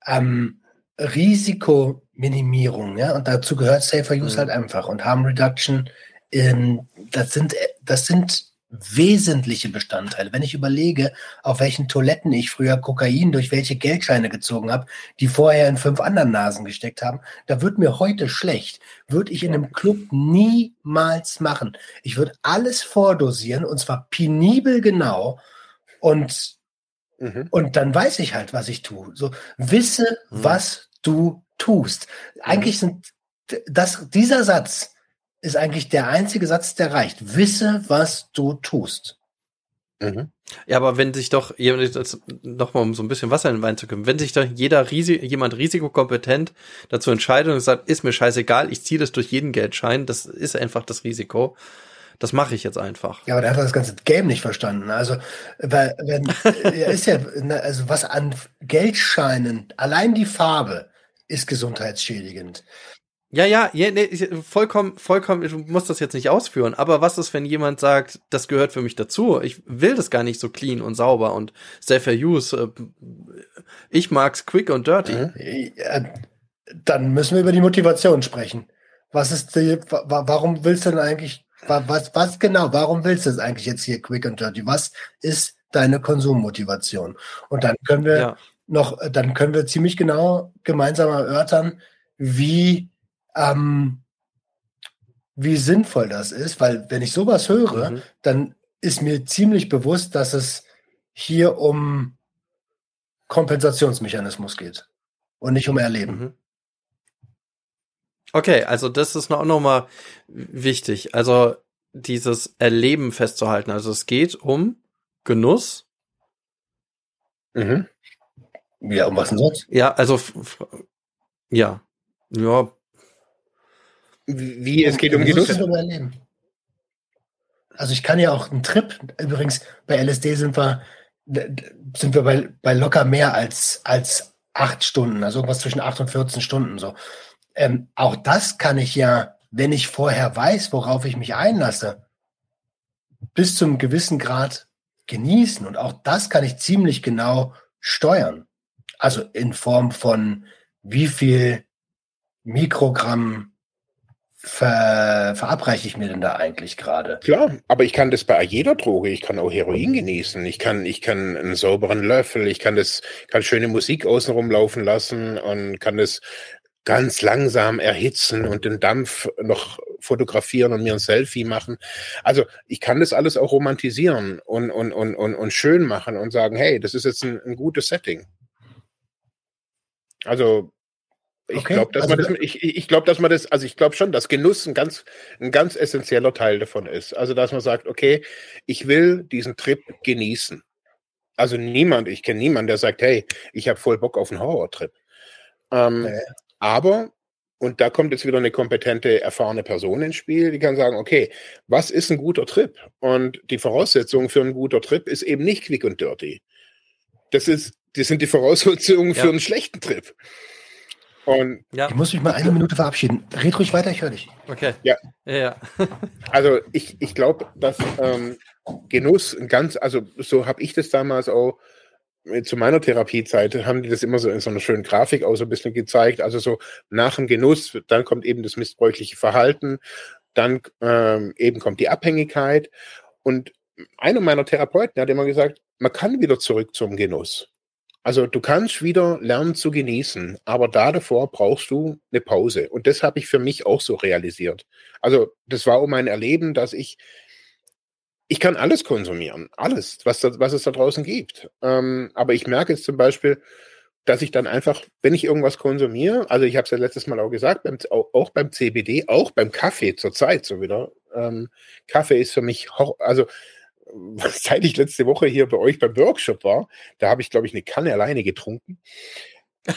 Ähm, Risikominimierung, ja, und dazu gehört Safer Use mhm. halt einfach und Harm Reduction. Ähm, das sind, das sind wesentliche Bestandteile. Wenn ich überlege, auf welchen Toiletten ich früher Kokain durch welche Geldscheine gezogen habe, die vorher in fünf anderen Nasen gesteckt haben, da wird mir heute schlecht. Würde ich in einem Club niemals machen. Ich würde alles vordosieren und zwar penibel genau und Mhm. Und dann weiß ich halt, was ich tue. So, wisse, mhm. was du tust. Eigentlich mhm. sind das, dieser Satz ist eigentlich der einzige Satz, der reicht. Wisse, was du tust. Mhm. Ja, aber wenn sich doch jemand, nochmal um so ein bisschen Wasser in den Wein zu kommen, wenn sich doch jeder Risi jemand risikokompetent dazu entscheidet und sagt, ist mir scheißegal, ich ziehe das durch jeden Geldschein, das ist einfach das Risiko, das mache ich jetzt einfach. Ja, aber der hat das ganze Game nicht verstanden. Also, weil, wenn, er ist ja, also was an Geldscheinen, allein die Farbe ist gesundheitsschädigend. Ja, ja, ja nee, vollkommen, vollkommen, ich muss das jetzt nicht ausführen, aber was ist, wenn jemand sagt, das gehört für mich dazu? Ich will das gar nicht so clean und sauber und safer use. Äh, ich mag's quick und dirty. Mhm. Ja, dann müssen wir über die Motivation sprechen. Was ist die, warum willst du denn eigentlich was, was genau, warum willst du es eigentlich jetzt hier quick and dirty? Was ist deine Konsummotivation? Und dann können wir ja. noch, dann können wir ziemlich genau gemeinsam erörtern, wie, ähm, wie sinnvoll das ist, weil wenn ich sowas höre, mhm. dann ist mir ziemlich bewusst, dass es hier um Kompensationsmechanismus geht und nicht um Erleben. Mhm. Okay, also das ist auch nochmal wichtig. Also dieses Erleben festzuhalten. Also es geht um Genuss. Mhm. Ja, um was denn sonst? Ja, also ja. Ja. Wie, es geht um Genuss? Um Erleben. Also ich kann ja auch einen Trip, übrigens bei LSD sind wir, sind wir bei, bei locker mehr als, als acht Stunden, also irgendwas zwischen acht und 14 Stunden so. Ähm, auch das kann ich ja, wenn ich vorher weiß, worauf ich mich einlasse, bis zum gewissen Grad genießen. Und auch das kann ich ziemlich genau steuern. Also in Form von wie viel Mikrogramm ver, verabreiche ich mir denn da eigentlich gerade? Klar, aber ich kann das bei jeder Droge. Ich kann auch Heroin genießen. Ich kann, ich kann einen sauberen Löffel. Ich kann das, kann schöne Musik außenrum laufen lassen und kann das ganz langsam erhitzen und den Dampf noch fotografieren und mir ein Selfie machen. Also ich kann das alles auch romantisieren und, und, und, und, und schön machen und sagen, hey, das ist jetzt ein, ein gutes Setting. Also ich okay. glaube, dass also, man das, ich, ich glaube, dass man das, also ich glaube schon, dass Genuss ein ganz, ein ganz essentieller Teil davon ist. Also, dass man sagt, okay, ich will diesen Trip genießen. Also niemand, ich kenne niemanden, der sagt, hey, ich habe voll Bock auf einen Horrortrip. Ähm, okay. Aber, und da kommt jetzt wieder eine kompetente, erfahrene Person ins Spiel, die kann sagen, okay, was ist ein guter Trip? Und die Voraussetzung für einen guter Trip ist eben nicht quick und dirty. Das ist, das sind die Voraussetzungen ja. für einen schlechten Trip. Und ja. Ich muss mich mal eine Minute verabschieden. Red ruhig weiter, ich höre dich. Okay. Ja. ja. also ich, ich glaube, dass ähm, Genuss ein ganz, also so habe ich das damals auch zu meiner Therapiezeit haben die das immer so in so einer schönen Grafik auch so ein bisschen gezeigt. Also so nach dem Genuss, dann kommt eben das missbräuchliche Verhalten, dann ähm, eben kommt die Abhängigkeit. Und einer meiner Therapeuten hat immer gesagt, man kann wieder zurück zum Genuss. Also du kannst wieder lernen zu genießen, aber da davor brauchst du eine Pause. Und das habe ich für mich auch so realisiert. Also das war auch mein Erleben, dass ich, ich kann alles konsumieren, alles, was, da, was es da draußen gibt. Ähm, aber ich merke jetzt zum Beispiel, dass ich dann einfach, wenn ich irgendwas konsumiere, also ich habe es ja letztes Mal auch gesagt, beim, auch beim CBD, auch beim Kaffee zurzeit so wieder. Ähm, Kaffee ist für mich, also seit ich letzte Woche hier bei euch beim Workshop war, da habe ich, glaube ich, eine Kanne alleine getrunken.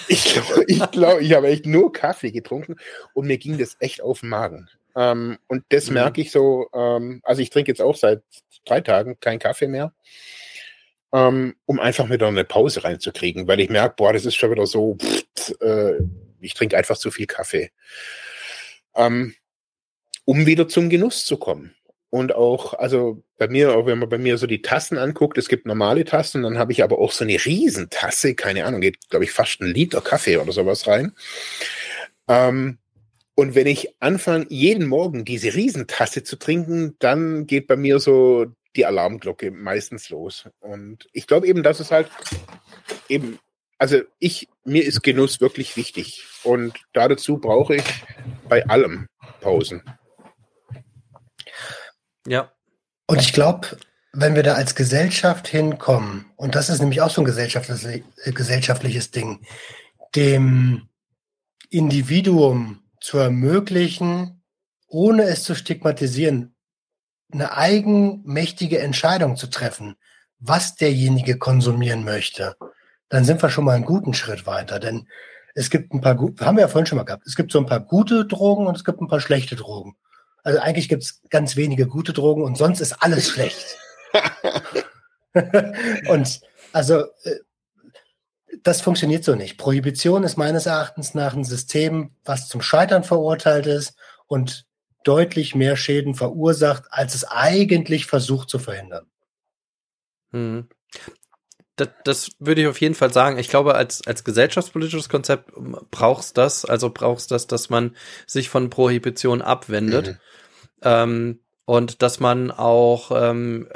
Ich glaube, ich, glaub, ich habe echt nur Kaffee getrunken und mir ging das echt auf den Magen. Ähm, und das mhm. merke ich so, ähm, also ich trinke jetzt auch seit drei Tagen keinen Kaffee mehr, ähm, um einfach wieder eine Pause reinzukriegen, weil ich merke, boah, das ist schon wieder so, pff, äh, ich trinke einfach zu viel Kaffee. Ähm, um wieder zum Genuss zu kommen. Und auch, also bei mir, auch wenn man bei mir so die Tassen anguckt, es gibt normale Tassen, dann habe ich aber auch so eine Riesentasse, keine Ahnung, geht, glaube ich, fast ein Liter Kaffee oder sowas rein. Ähm, und wenn ich anfange, jeden Morgen diese Riesentasse zu trinken, dann geht bei mir so die Alarmglocke meistens los. Und ich glaube eben, dass es halt eben, also ich, mir ist Genuss wirklich wichtig. Und dazu brauche ich bei allem Pausen. Ja. Und ich glaube, wenn wir da als Gesellschaft hinkommen, und das ist nämlich auch so ein gesellschaftliches, gesellschaftliches Ding, dem Individuum zu ermöglichen, ohne es zu stigmatisieren, eine eigenmächtige Entscheidung zu treffen, was derjenige konsumieren möchte, dann sind wir schon mal einen guten Schritt weiter. Denn es gibt ein paar, haben wir ja vorhin schon mal gehabt, es gibt so ein paar gute Drogen und es gibt ein paar schlechte Drogen. Also eigentlich gibt es ganz wenige gute Drogen und sonst ist alles schlecht. und also äh, das funktioniert so nicht. Prohibition ist meines Erachtens nach ein System, was zum Scheitern verurteilt ist und deutlich mehr Schäden verursacht, als es eigentlich versucht zu verhindern. Hm. Das, das würde ich auf jeden Fall sagen. Ich glaube, als, als gesellschaftspolitisches Konzept brauchst das, also brauchst das, dass man sich von Prohibition abwendet. Mhm. Ähm, und dass man auch ähm,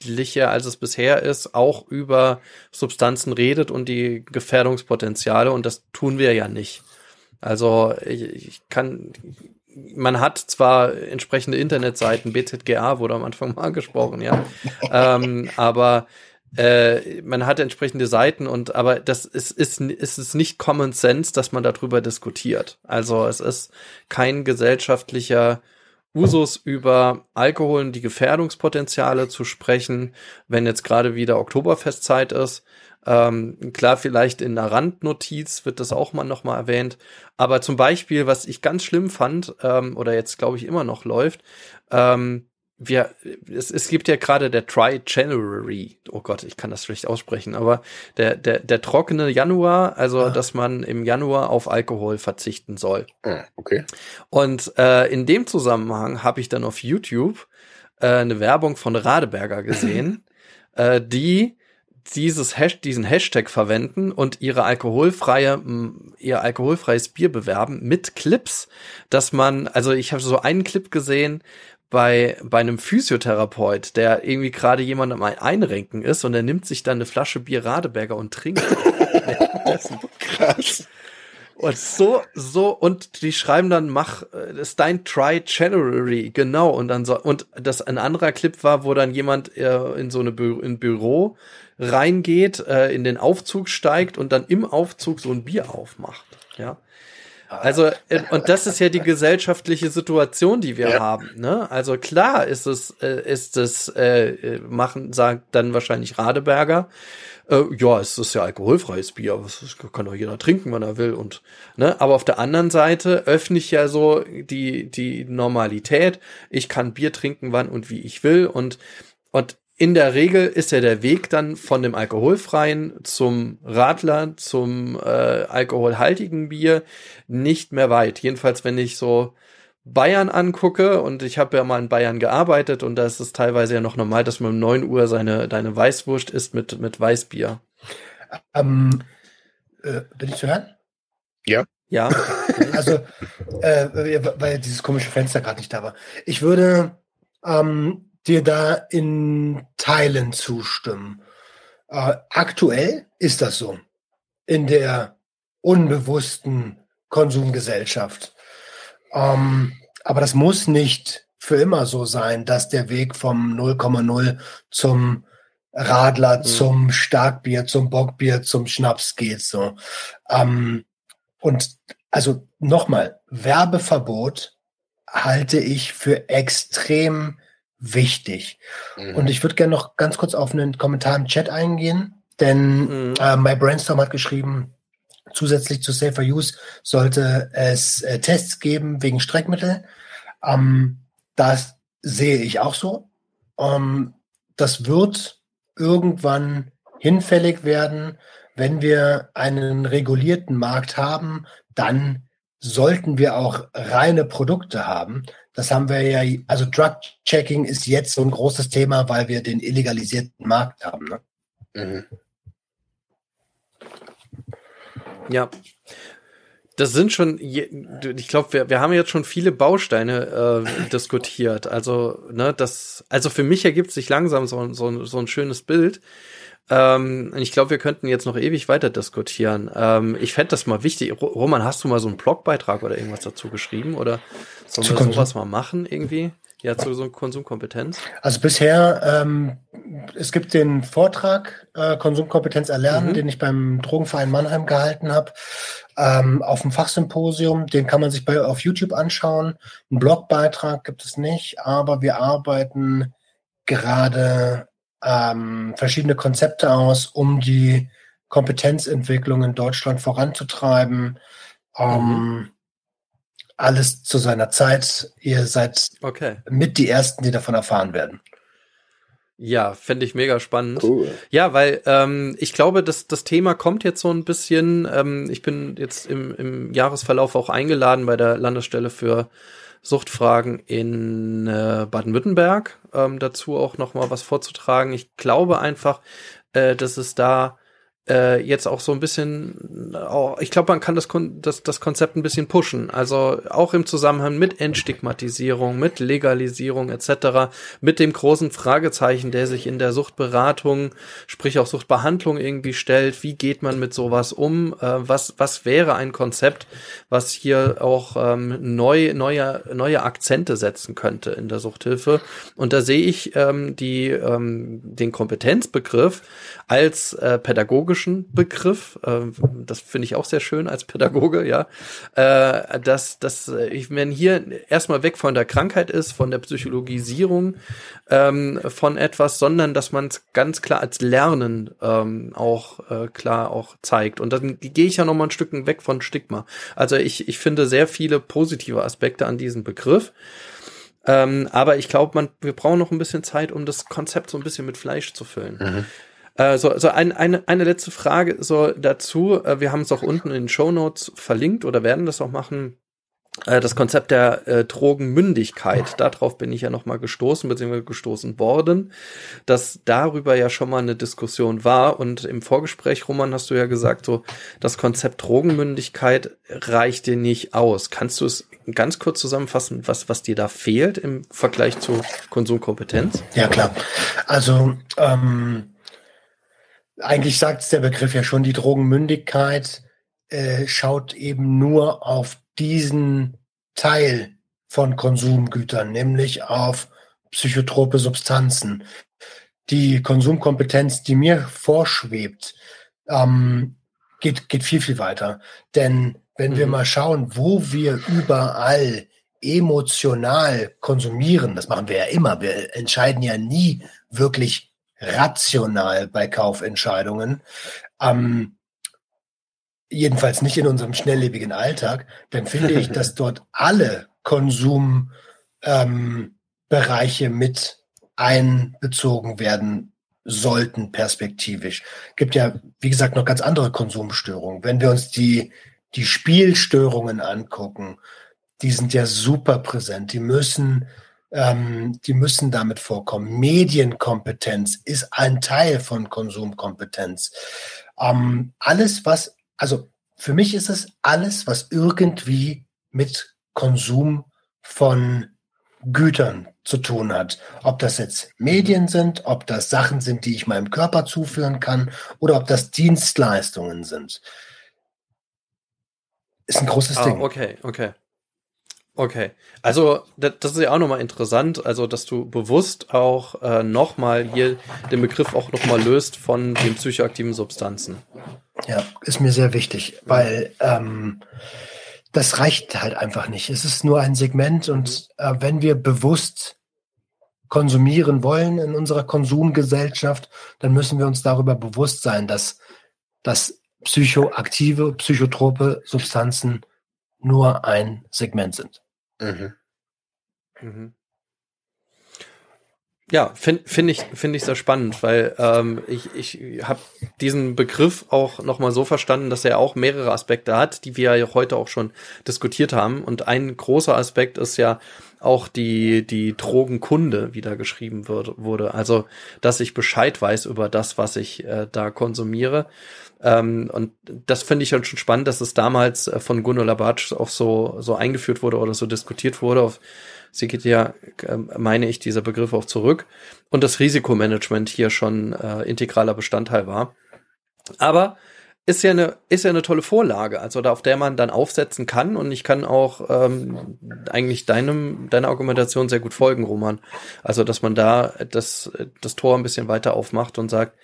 öffentlicher, als es bisher ist, auch über Substanzen redet und die Gefährdungspotenziale. Und das tun wir ja nicht. Also ich, ich kann, man hat zwar entsprechende Internetseiten, BZGA wurde am Anfang mal angesprochen, ja, ähm, aber äh, man hat entsprechende Seiten und aber das ist, ist, ist es nicht Common Sense, dass man darüber diskutiert. Also es ist kein gesellschaftlicher Usus über Alkohol und die Gefährdungspotenziale zu sprechen, wenn jetzt gerade wieder Oktoberfestzeit ist. Ähm, klar, vielleicht in einer Randnotiz wird das auch mal nochmal erwähnt. Aber zum Beispiel, was ich ganz schlimm fand, ähm, oder jetzt glaube ich immer noch läuft, ähm, wir, es, es gibt ja gerade der Try January, oh Gott, ich kann das schlecht aussprechen, aber der, der, der trockene Januar, also ah. dass man im Januar auf Alkohol verzichten soll. Ah, okay. Und äh, in dem Zusammenhang habe ich dann auf YouTube äh, eine Werbung von Radeberger gesehen, äh, die dieses Hash, diesen Hashtag verwenden und ihre alkoholfreie, ihr alkoholfreies Bier bewerben mit Clips, dass man, also ich habe so einen Clip gesehen, bei, bei einem Physiotherapeut, der irgendwie gerade jemand am Einrenken ist und er nimmt sich dann eine Flasche Bier Radeberger und trinkt. Krass. Und so, so, und die schreiben dann, mach, das ist dein Try January, genau, und dann so, und das ein anderer Clip war, wo dann jemand äh, in so eine Bü in Büro reingeht, äh, in den Aufzug steigt und dann im Aufzug so ein Bier aufmacht, ja. Also, äh, und das ist ja die gesellschaftliche Situation, die wir ja. haben. Ne? Also klar ist es, äh, ist es, äh, äh, machen, sagt dann wahrscheinlich Radeberger, äh, ja, es ist ja alkoholfreies Bier, das kann doch jeder trinken, wann er will. Und, ne? Aber auf der anderen Seite öffne ich ja so die, die Normalität. Ich kann Bier trinken, wann und wie ich will. Und, und in der Regel ist ja der Weg dann von dem alkoholfreien zum Radler, zum äh, alkoholhaltigen Bier nicht mehr weit. Jedenfalls, wenn ich so Bayern angucke und ich habe ja mal in Bayern gearbeitet und da ist es teilweise ja noch normal, dass man um neun Uhr seine deine Weißwurst isst mit mit Weißbier. Ähm, äh, bin ich zu hören? Ja. Ja. also, äh, weil dieses komische Fenster gerade nicht da war. Ich würde ähm, dir da in Teilen zustimmen. Äh, aktuell ist das so. In der unbewussten Konsumgesellschaft. Ähm, aber das muss nicht für immer so sein, dass der Weg vom 0,0 zum Radler, mhm. zum Starkbier, zum Bockbier, zum Schnaps geht. So. Ähm, und also nochmal, Werbeverbot halte ich für extrem wichtig. Mhm. Und ich würde gerne noch ganz kurz auf einen Kommentar im Chat eingehen, denn mhm. äh, My Brainstorm hat geschrieben, zusätzlich zu Safer Use sollte es äh, Tests geben wegen Streckmittel. Ähm, das sehe ich auch so. Ähm, das wird irgendwann hinfällig werden. Wenn wir einen regulierten Markt haben, dann sollten wir auch reine Produkte haben. Das haben wir ja, also Drug Checking ist jetzt so ein großes Thema, weil wir den illegalisierten Markt haben. Ne? Mhm. Ja. Das sind schon, ich glaube, wir, wir haben jetzt schon viele Bausteine äh, diskutiert. Also, ne, das, also für mich ergibt sich langsam so, so, so ein schönes Bild. Ähm, ich glaube, wir könnten jetzt noch ewig weiter diskutieren. Ähm, ich fände das mal wichtig. Roman, hast du mal so einen Blogbeitrag oder irgendwas dazu geschrieben? Oder sollen wir sowas mal machen irgendwie? Ja, zu so Konsumkompetenz? Also bisher, ähm, es gibt den Vortrag äh, Konsumkompetenz erlernen, mhm. den ich beim Drogenverein Mannheim gehalten habe, ähm, auf dem Fachsymposium. Den kann man sich bei, auf YouTube anschauen. Einen Blogbeitrag gibt es nicht, aber wir arbeiten gerade ähm, verschiedene Konzepte aus, um die Kompetenzentwicklung in Deutschland voranzutreiben. Ähm, mhm alles zu seiner Zeit. Ihr seid okay. mit die Ersten, die davon erfahren werden. Ja, fände ich mega spannend. Cool. Ja, weil ähm, ich glaube, dass das Thema kommt jetzt so ein bisschen. Ähm, ich bin jetzt im, im Jahresverlauf auch eingeladen bei der Landesstelle für Suchtfragen in äh, Baden-Württemberg, ähm, dazu auch noch mal was vorzutragen. Ich glaube einfach, äh, dass es da äh, jetzt auch so ein bisschen, auch, ich glaube, man kann das, das, das Konzept ein bisschen pushen. Also auch im Zusammenhang mit Entstigmatisierung, mit Legalisierung etc., mit dem großen Fragezeichen, der sich in der Suchtberatung, sprich auch Suchtbehandlung irgendwie stellt. Wie geht man mit sowas um? Äh, was, was wäre ein Konzept, was hier auch ähm, neu, neue, neue Akzente setzen könnte in der Suchthilfe? Und da sehe ich ähm, die, ähm, den Kompetenzbegriff als äh, pädagogischen Begriff. Äh, das finde ich auch sehr schön als Pädagoge, ja. Äh, dass, dass äh, ich, wenn hier erstmal weg von der Krankheit ist, von der Psychologisierung ähm, von etwas, sondern dass man es ganz klar als Lernen ähm, auch äh, klar auch zeigt. Und dann gehe ich ja noch mal ein Stück weg von Stigma. Also ich, ich finde sehr viele positive Aspekte an diesem Begriff. Ähm, aber ich glaube, man, wir brauchen noch ein bisschen Zeit, um das Konzept so ein bisschen mit Fleisch zu füllen. Mhm. Äh, so, so ein, eine, eine letzte Frage so dazu. Äh, wir haben es auch unten in den Show Notes verlinkt oder werden das auch machen. Äh, das Konzept der äh, Drogenmündigkeit, darauf bin ich ja nochmal gestoßen, beziehungsweise gestoßen worden, dass darüber ja schon mal eine Diskussion war. Und im Vorgespräch, Roman, hast du ja gesagt, so das Konzept Drogenmündigkeit reicht dir nicht aus. Kannst du es ganz kurz zusammenfassen, was, was dir da fehlt im Vergleich zu Konsumkompetenz? Ja, klar. Also ähm eigentlich sagt es der Begriff ja schon, die Drogenmündigkeit äh, schaut eben nur auf diesen Teil von Konsumgütern, nämlich auf psychotrope Substanzen. Die Konsumkompetenz, die mir vorschwebt, ähm, geht, geht viel, viel weiter. Denn wenn mhm. wir mal schauen, wo wir überall emotional konsumieren, das machen wir ja immer, wir entscheiden ja nie wirklich rational bei Kaufentscheidungen. Ähm, jedenfalls nicht in unserem schnelllebigen Alltag, dann finde ich, dass dort alle Konsumbereiche ähm, mit einbezogen werden sollten perspektivisch. Gibt ja, wie gesagt, noch ganz andere Konsumstörungen. Wenn wir uns die, die Spielstörungen angucken, die sind ja super präsent. Die müssen ähm, die müssen damit vorkommen. Medienkompetenz ist ein Teil von Konsumkompetenz. Ähm, alles, was, also für mich ist es alles, was irgendwie mit Konsum von Gütern zu tun hat. Ob das jetzt Medien sind, ob das Sachen sind, die ich meinem Körper zuführen kann oder ob das Dienstleistungen sind. Ist ein großes ah, Ding. Okay, okay. Okay, also das, ist ja auch nochmal interessant, also dass du bewusst auch äh, nochmal hier den Begriff auch nochmal löst von den psychoaktiven Substanzen. Ja, ist mir sehr wichtig, weil ähm, das reicht halt einfach nicht. Es ist nur ein Segment und äh, wenn wir bewusst konsumieren wollen in unserer Konsumgesellschaft, dann müssen wir uns darüber bewusst sein, dass, dass psychoaktive, psychotrope Substanzen nur ein Segment sind. Mhm. Mhm. Ja, finde find ich, finde ich sehr spannend, weil ähm, ich, ich habe diesen Begriff auch nochmal so verstanden, dass er auch mehrere Aspekte hat, die wir ja heute auch schon diskutiert haben. Und ein großer Aspekt ist ja auch die, die Drogenkunde, wie da geschrieben wird, wurde. Also, dass ich Bescheid weiß über das, was ich äh, da konsumiere. Ähm, und das finde ich schon spannend, dass es damals äh, von Gunnar Labatsch auch so, so eingeführt wurde oder so diskutiert wurde. Auf sie geht ja, äh, meine ich, dieser Begriff auch zurück. Und das Risikomanagement hier schon äh, integraler Bestandteil war. Aber ist ja eine ist ja eine tolle Vorlage, also da auf der man dann aufsetzen kann und ich kann auch ähm, eigentlich deinem deiner Argumentation sehr gut folgen, Roman. Also dass man da das das Tor ein bisschen weiter aufmacht und sagt,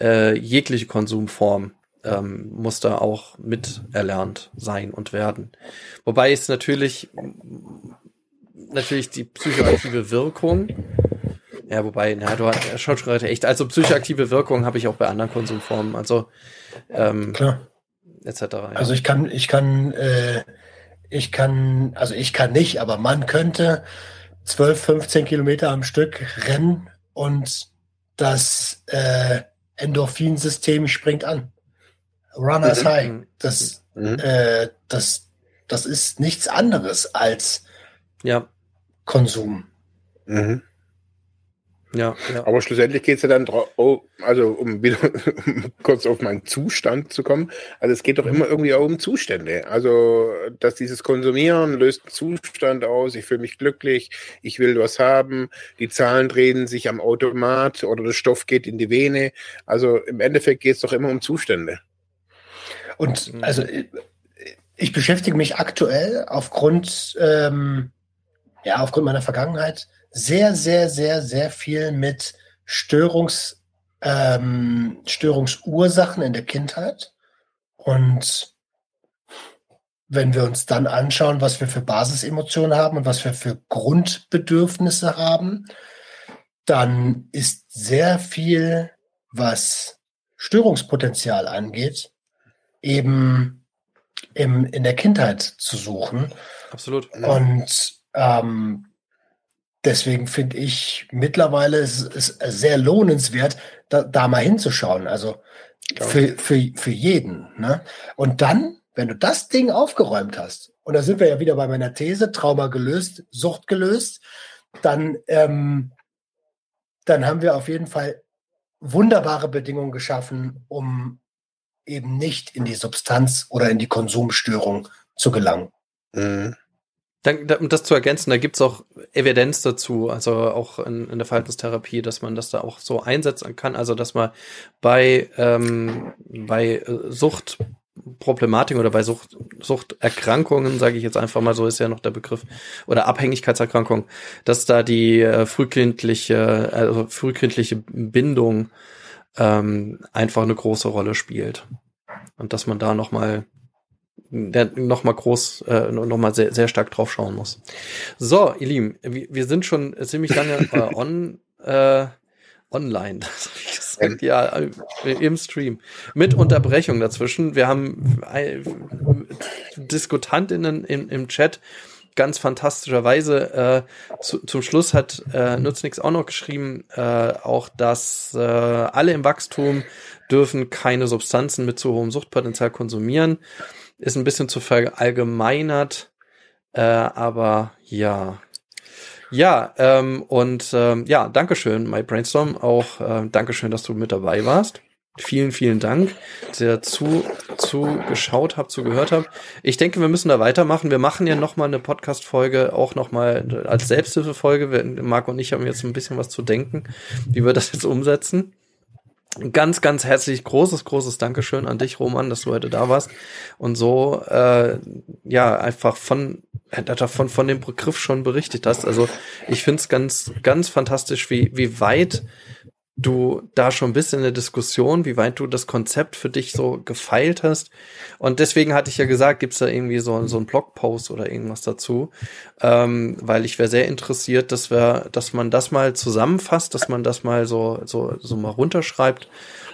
äh, jegliche Konsumform ähm, muss da auch mit erlernt sein und werden. Wobei es natürlich natürlich die psychoaktive Wirkung ja, wobei, na, du hast schon schon echt. Also psychoaktive Wirkung habe ich auch bei anderen Konsumformen. Also ähm, Klar. etc. Ja. Also ich kann, ich kann, äh, ich kann, also ich kann nicht, aber man könnte 12, 15 Kilometer am Stück rennen und das äh, Endorphinsystem springt an. Runners mhm. High. Das, mhm. äh, das, das ist nichts anderes als ja. Konsum. Mhm. Ja, ja. Aber schlussendlich geht es ja dann oh, also um wieder um kurz auf meinen Zustand zu kommen. Also es geht doch immer irgendwie auch um Zustände. Also, dass dieses Konsumieren löst einen Zustand aus, ich fühle mich glücklich, ich will was haben, die Zahlen drehen sich am Automat oder der Stoff geht in die Vene. Also im Endeffekt geht es doch immer um Zustände. Und also ich beschäftige mich aktuell aufgrund, ähm, ja, aufgrund meiner Vergangenheit sehr, sehr, sehr, sehr viel mit Störungs, ähm, Störungsursachen in der Kindheit. Und wenn wir uns dann anschauen, was wir für Basisemotionen haben und was wir für Grundbedürfnisse haben, dann ist sehr viel, was Störungspotenzial angeht, eben im, in der Kindheit zu suchen. Absolut. Und ähm, deswegen finde ich mittlerweile ist es sehr lohnenswert, da, da mal hinzuschauen. Also für, für, für jeden. Ne? Und dann, wenn du das Ding aufgeräumt hast, und da sind wir ja wieder bei meiner These, Trauma gelöst, Sucht gelöst, dann, ähm, dann haben wir auf jeden Fall wunderbare Bedingungen geschaffen, um eben nicht in die Substanz oder in die Konsumstörung zu gelangen. Mhm. Um das zu ergänzen, da gibt's auch Evidenz dazu, also auch in, in, der Verhaltenstherapie, dass man das da auch so einsetzen kann, also dass man bei, ähm, bei äh, Suchtproblematiken oder bei Sucht, Suchterkrankungen, sage ich jetzt einfach mal, so ist ja noch der Begriff, oder Abhängigkeitserkrankung, dass da die äh, frühkindliche, also frühkindliche Bindung ähm, einfach eine große Rolle spielt. Und dass man da nochmal der noch mal groß, äh, noch mal sehr, sehr stark drauf schauen muss. So, ihr Lieben, wir, wir sind schon ziemlich lange äh, on, äh, online, das hab ich gesagt, ja, äh, im Stream. Mit Unterbrechung dazwischen. Wir haben äh, Diskutantinnen im, im Chat ganz fantastischerweise äh, zu, zum Schluss hat äh, Nutznix auch noch geschrieben, äh, auch dass äh, alle im Wachstum dürfen keine Substanzen mit zu hohem Suchtpotenzial konsumieren ist ein bisschen zu verallgemeinert, äh, aber ja. Ja, ähm, und ähm, ja, Dankeschön, My Brainstorm. Auch äh, Dankeschön, dass du mit dabei warst. vielen, vielen Dank, dass ihr zu, zugeschaut habt, zugehört habt. Ich denke, wir müssen da weitermachen. Wir machen ja nochmal eine Podcast-Folge, auch nochmal als Selbsthilfefolge. Marc und ich haben jetzt ein bisschen was zu denken, wie wir das jetzt umsetzen. Ganz, ganz herzlich großes, großes Dankeschön an dich, Roman, dass du heute da warst und so äh, ja einfach von davon von dem Begriff schon berichtet hast. Also ich finde es ganz, ganz fantastisch, wie, wie weit du da schon bist in der Diskussion, wie weit du das Konzept für dich so gefeilt hast. Und deswegen hatte ich ja gesagt, gibt's da irgendwie so, so einen Blogpost oder irgendwas dazu, ähm, weil ich wäre sehr interessiert, dass wir, dass man das mal zusammenfasst, dass man das mal so, so, so mal runterschreibt.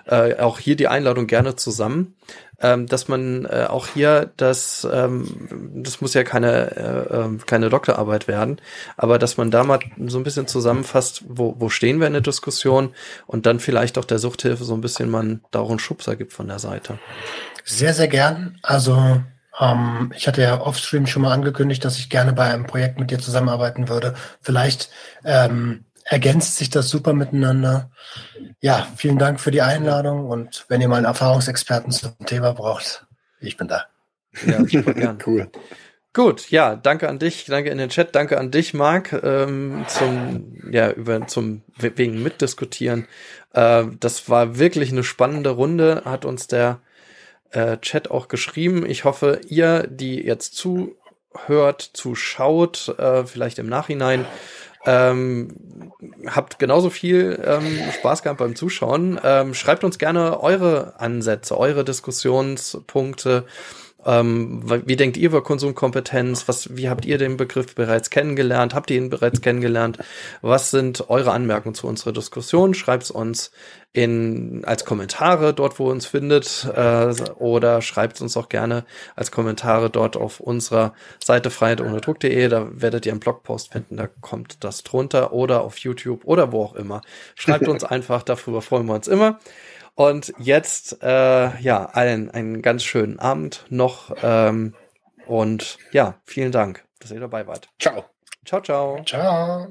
Äh, auch hier die Einladung gerne zusammen ähm, dass man äh, auch hier das, ähm, das muss ja keine, äh, ähm, keine Doktorarbeit werden, aber dass man da mal so ein bisschen zusammenfasst, wo, wo stehen wir in der Diskussion und dann vielleicht auch der Suchthilfe so ein bisschen man da auch einen Schubser gibt von der Seite. Sehr, sehr gern. Also ähm, ich hatte ja offstream schon mal angekündigt, dass ich gerne bei einem Projekt mit dir zusammenarbeiten würde. Vielleicht ähm, ergänzt sich das super miteinander. Ja, vielen Dank für die Einladung und wenn ihr mal einen Erfahrungsexperten zum Thema braucht, ich bin da. Ja, super gern. cool. Gut, ja, danke an dich, danke in den Chat, danke an dich, Marc, ähm, zum, ja, über, zum, wegen Mitdiskutieren. Äh, das war wirklich eine spannende Runde, hat uns der äh, Chat auch geschrieben. Ich hoffe, ihr, die jetzt zuhört, zuschaut, äh, vielleicht im Nachhinein, ähm, habt genauso viel ähm, Spaß gehabt beim Zuschauen. Ähm, schreibt uns gerne eure Ansätze, eure Diskussionspunkte. Ähm, wie denkt ihr über Konsumkompetenz? Was, wie habt ihr den Begriff bereits kennengelernt? Habt ihr ihn bereits kennengelernt? Was sind eure Anmerkungen zu unserer Diskussion? Schreibt es uns in, als Kommentare dort, wo ihr uns findet, äh, oder schreibt uns auch gerne als Kommentare dort auf unserer Seite freiheitohnedruck.de. Da werdet ihr einen Blogpost finden, da kommt das drunter oder auf YouTube oder wo auch immer. Schreibt uns einfach, darüber freuen wir uns immer. Und jetzt, äh, ja, allen einen ganz schönen Abend noch. Ähm, und ja, vielen Dank, dass ihr dabei wart. Ciao. Ciao, ciao. Ciao.